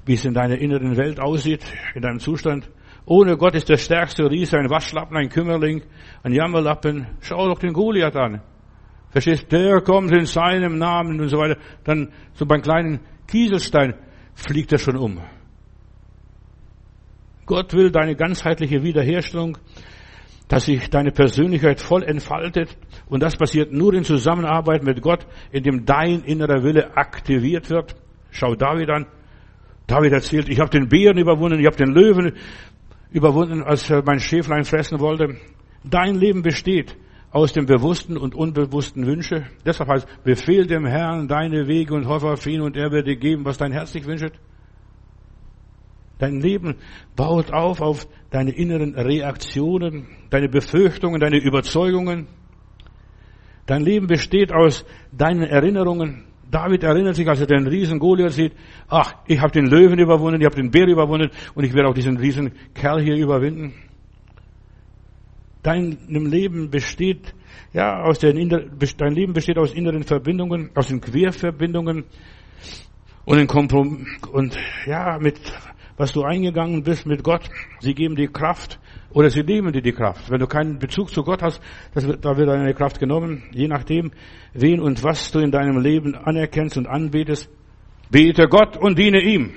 Speaker 1: wie es in deiner inneren Welt aussieht, in deinem Zustand. Ohne Gott ist der stärkste Riese ein Waschlappen, ein Kümmerling, ein Jammerlappen. Schau doch den Goliath an. Verstehst? Der kommt in seinem Namen und so weiter. Dann so beim kleinen Kieselstein fliegt er schon um. Gott will deine ganzheitliche Wiederherstellung, dass sich deine Persönlichkeit voll entfaltet. Und das passiert nur in Zusammenarbeit mit Gott, indem dein innerer Wille aktiviert wird. Schau David an. David erzählt, ich habe den Bären überwunden, ich habe den Löwen überwunden, als mein Schäflein fressen wollte. Dein Leben besteht aus dem bewussten und unbewussten Wünsche. Deshalb heißt, befehl dem Herrn deine Wege und hoffe auf ihn und er wird dir geben, was dein Herz sich wünscht. Dein Leben baut auf auf deine inneren Reaktionen, deine Befürchtungen, deine Überzeugungen. Dein Leben besteht aus deinen Erinnerungen. David erinnert sich, als er den Riesen Goliath sieht, ach, ich habe den Löwen überwunden, ich habe den Bär überwunden und ich werde auch diesen riesen Kerl hier überwinden. Dein Leben besteht, ja, aus den, dein Leben besteht aus inneren Verbindungen, aus den Querverbindungen und in Komprom und ja, mit was du eingegangen bist mit Gott. Sie geben dir Kraft oder sie nehmen dir die Kraft. Wenn du keinen Bezug zu Gott hast, wird, da wird deine Kraft genommen, je nachdem, wen und was du in deinem Leben anerkennst und anbetest. Bete Gott und diene ihm.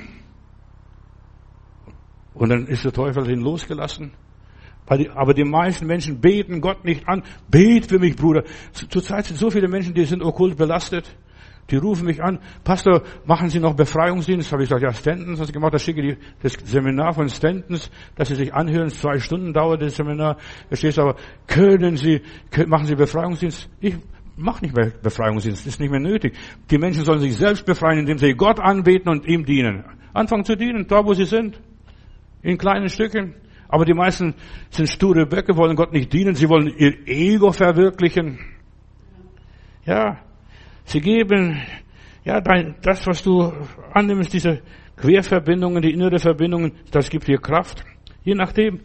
Speaker 1: Und dann ist der Teufel ihn losgelassen. Aber die meisten Menschen beten Gott nicht an. Bet für mich, Bruder. Zurzeit sind so viele Menschen, die sind okkult belastet. Die rufen mich an, Pastor, machen Sie noch Befreiungsdienst? Habe ich gesagt, ja, Stentons, was gemacht, da schicke ich das Seminar von Stentons, dass Sie sich anhören, zwei Stunden dauert das Seminar. Da steht aber, können Sie, machen Sie Befreiungsdienst? Ich mache nicht mehr Befreiungsdienst, ist nicht mehr nötig. Die Menschen sollen sich selbst befreien, indem sie Gott anbeten und ihm dienen. Anfangen zu dienen, da wo sie sind. In kleinen Stücken. Aber die meisten sind sture Böcke, wollen Gott nicht dienen, sie wollen ihr Ego verwirklichen. Ja, sie geben, ja, dein, das, was du annimmst, diese Querverbindungen, die innere Verbindungen, das gibt dir Kraft. Je nachdem,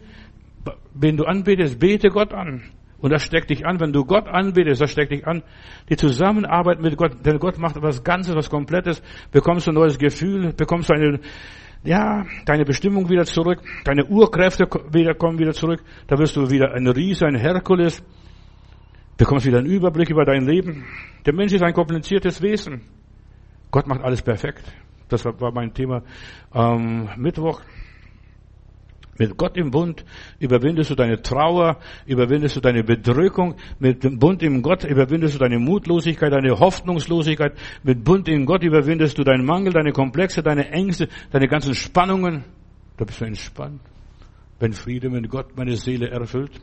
Speaker 1: wen du anbetest, bete Gott an. Und das steckt dich an. Wenn du Gott anbetest, das steckt dich an. Die Zusammenarbeit mit Gott, denn Gott macht etwas Ganzes, was Komplettes, bekommst du ein neues Gefühl, bekommst du eine ja, deine Bestimmung wieder zurück, deine Urkräfte wieder, kommen wieder zurück, da wirst du wieder ein Riese, ein Herkules, bekommst wieder einen Überblick über dein Leben. Der Mensch ist ein kompliziertes Wesen. Gott macht alles perfekt. Das war mein Thema am ähm, Mittwoch. Mit Gott im Bund überwindest du deine Trauer, überwindest du deine Bedrückung. Mit dem Bund im Gott überwindest du deine Mutlosigkeit, deine Hoffnungslosigkeit. Mit Bund in Gott überwindest du deinen Mangel, deine Komplexe, deine Ängste, deine ganzen Spannungen. Da bist du entspannt, wenn Friede mit Gott meine Seele erfüllt.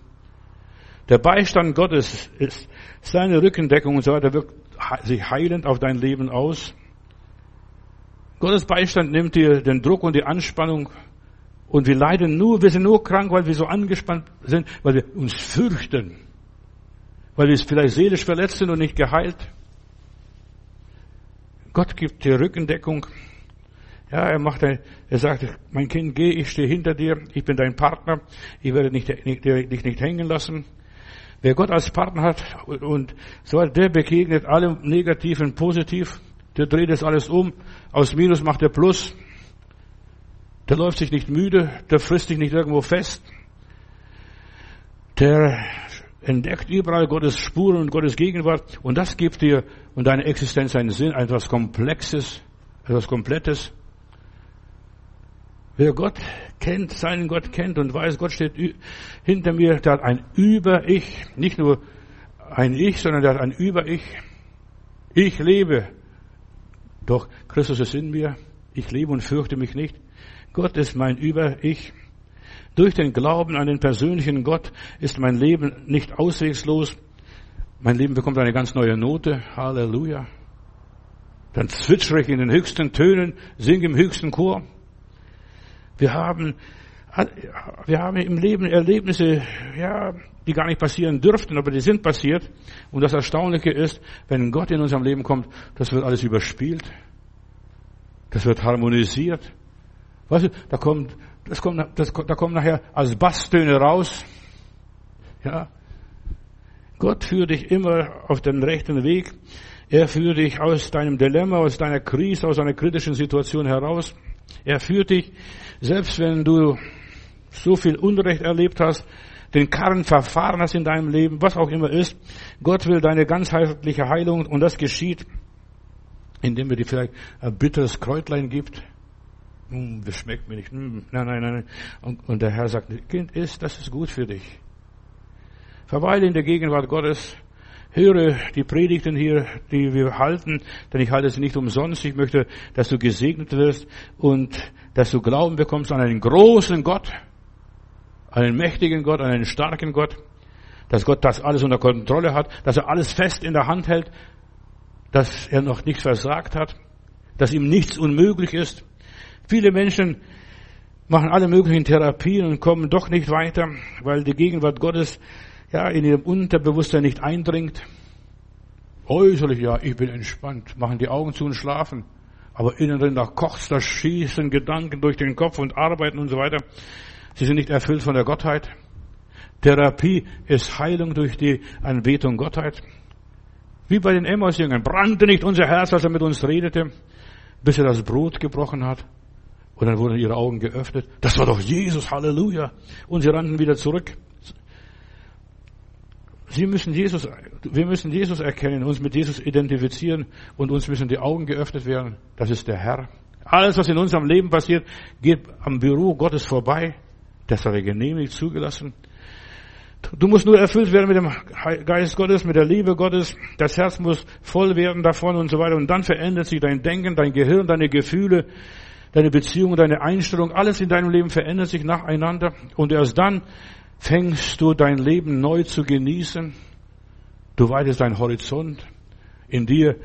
Speaker 1: Der Beistand Gottes ist seine Rückendeckung und so weiter wirkt sich heilend auf dein Leben aus. Gottes Beistand nimmt dir den Druck und die Anspannung und wir leiden nur, wir sind nur krank, weil wir so angespannt sind, weil wir uns fürchten. Weil wir vielleicht seelisch verletzt sind und nicht geheilt. Gott gibt dir Rückendeckung. Ja, er macht, ein, er sagt, mein Kind, geh, ich stehe hinter dir, ich bin dein Partner, ich werde dich nicht, dich nicht hängen lassen. Wer Gott als Partner hat und so der begegnet allem Negativen positiv, der dreht es alles um, aus Minus macht er Plus, der läuft sich nicht müde, der frisst sich nicht irgendwo fest, der entdeckt überall Gottes Spuren und Gottes Gegenwart und das gibt dir und deine Existenz einen Sinn, etwas Komplexes, etwas Komplettes. Wer Gott kennt, seinen Gott kennt und weiß, Gott steht hinter mir, der hat ein Über-Ich, nicht nur ein Ich, sondern der hat ein Über-Ich. Ich lebe, doch Christus ist in mir, ich lebe und fürchte mich nicht. Gott ist mein Über-Ich. Durch den Glauben an den persönlichen Gott ist mein Leben nicht auswegslos. Mein Leben bekommt eine ganz neue Note. Halleluja. Dann zwitschere ich in den höchsten Tönen, singe im höchsten Chor. Wir haben, wir haben im Leben Erlebnisse, ja, die gar nicht passieren dürften, aber die sind passiert. Und das Erstaunliche ist, wenn Gott in unserem Leben kommt, das wird alles überspielt. Das wird harmonisiert. Weißt du, da kommt, das kommt, das, da kommt nachher als Basstöne raus. Ja. Gott führt dich immer auf den rechten Weg. Er führt dich aus deinem Dilemma, aus deiner Krise, aus einer kritischen Situation heraus. Er führt dich, selbst wenn du so viel Unrecht erlebt hast, den Karren verfahren hast in deinem Leben, was auch immer ist. Gott will deine ganzheitliche Heilung und das geschieht, indem er dir vielleicht ein bitteres Kräutlein gibt. Hm, das schmeckt mir nicht. Hm, nein, nein, nein. Und, und der Herr sagt, Kind, isst, das ist gut für dich. Verweile in der Gegenwart Gottes. Höre die Predigten hier, die wir halten, denn ich halte sie nicht umsonst. Ich möchte, dass du gesegnet wirst und dass du Glauben bekommst an einen großen Gott, einen mächtigen Gott, einen starken Gott, dass Gott das alles unter Kontrolle hat, dass er alles fest in der Hand hält, dass er noch nichts versagt hat, dass ihm nichts unmöglich ist. Viele Menschen machen alle möglichen Therapien und kommen doch nicht weiter, weil die Gegenwart Gottes ja in ihrem Unterbewusstsein nicht eindringt. Äußerlich, ja, ich bin entspannt, machen die Augen zu und schlafen. Aber innen drin, da kocht's, da schießen Gedanken durch den Kopf und arbeiten und so weiter. Sie sind nicht erfüllt von der Gottheit. Therapie ist Heilung durch die Anbetung Gottheit. Wie bei den Emmaus-Jüngern. Brannte nicht unser Herz, als er mit uns redete, bis er das Brot gebrochen hat. Und dann wurden ihre Augen geöffnet. Das war doch Jesus, Halleluja. Und sie rannten wieder zurück. Sie müssen Jesus, wir müssen Jesus erkennen, uns mit Jesus identifizieren und uns müssen die Augen geöffnet werden. Das ist der Herr. Alles, was in unserem Leben passiert, geht am Büro Gottes vorbei. Das hat er genehmigt, zugelassen. Du musst nur erfüllt werden mit dem Geist Gottes, mit der Liebe Gottes. Das Herz muss voll werden davon und so weiter. Und dann verändert sich dein Denken, dein Gehirn, deine Gefühle, deine Beziehung, deine Einstellung. Alles in deinem Leben verändert sich nacheinander. Und erst dann fängst du dein Leben neu zu genießen. Du weitest deinen Horizont. In dir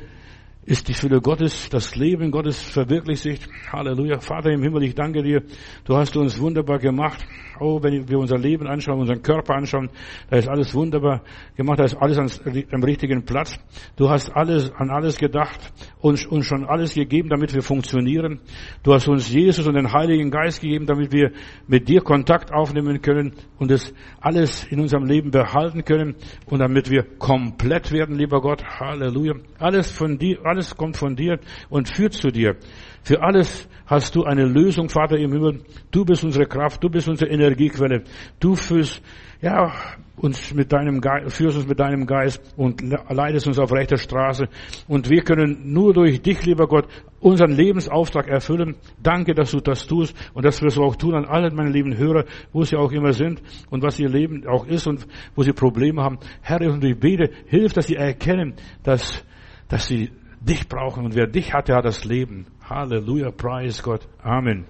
Speaker 1: ist die Fülle Gottes, das Leben Gottes verwirklicht sich. Halleluja. Vater im Himmel, ich danke dir. Du hast uns wunderbar gemacht. Oh, wenn wir unser Leben anschauen, unseren Körper anschauen, da ist alles wunderbar gemacht, da ist alles am richtigen Platz. Du hast alles, an alles gedacht und uns schon alles gegeben, damit wir funktionieren. Du hast uns Jesus und den Heiligen Geist gegeben, damit wir mit dir Kontakt aufnehmen können und es alles in unserem Leben behalten können und damit wir komplett werden, lieber Gott. Halleluja. Alles von dir, alles kommt von dir und führt zu dir. Für alles hast du eine Lösung, Vater im Himmel. Du bist unsere Kraft, du bist unsere Energiequelle. Du führst, ja, uns mit deinem Geist, führst uns mit deinem Geist und leitest uns auf rechter Straße. Und wir können nur durch dich, lieber Gott, unseren Lebensauftrag erfüllen. Danke, dass du das tust und das wirst du auch tun an allen meinen lieben Hörer, wo sie auch immer sind und was ihr Leben auch ist und wo sie Probleme haben. Herr, ich bete, hilf, dass sie erkennen, dass, dass sie dich brauchen und wer dich hat, der hat das Leben. Halleluja, preis Gott. Amen.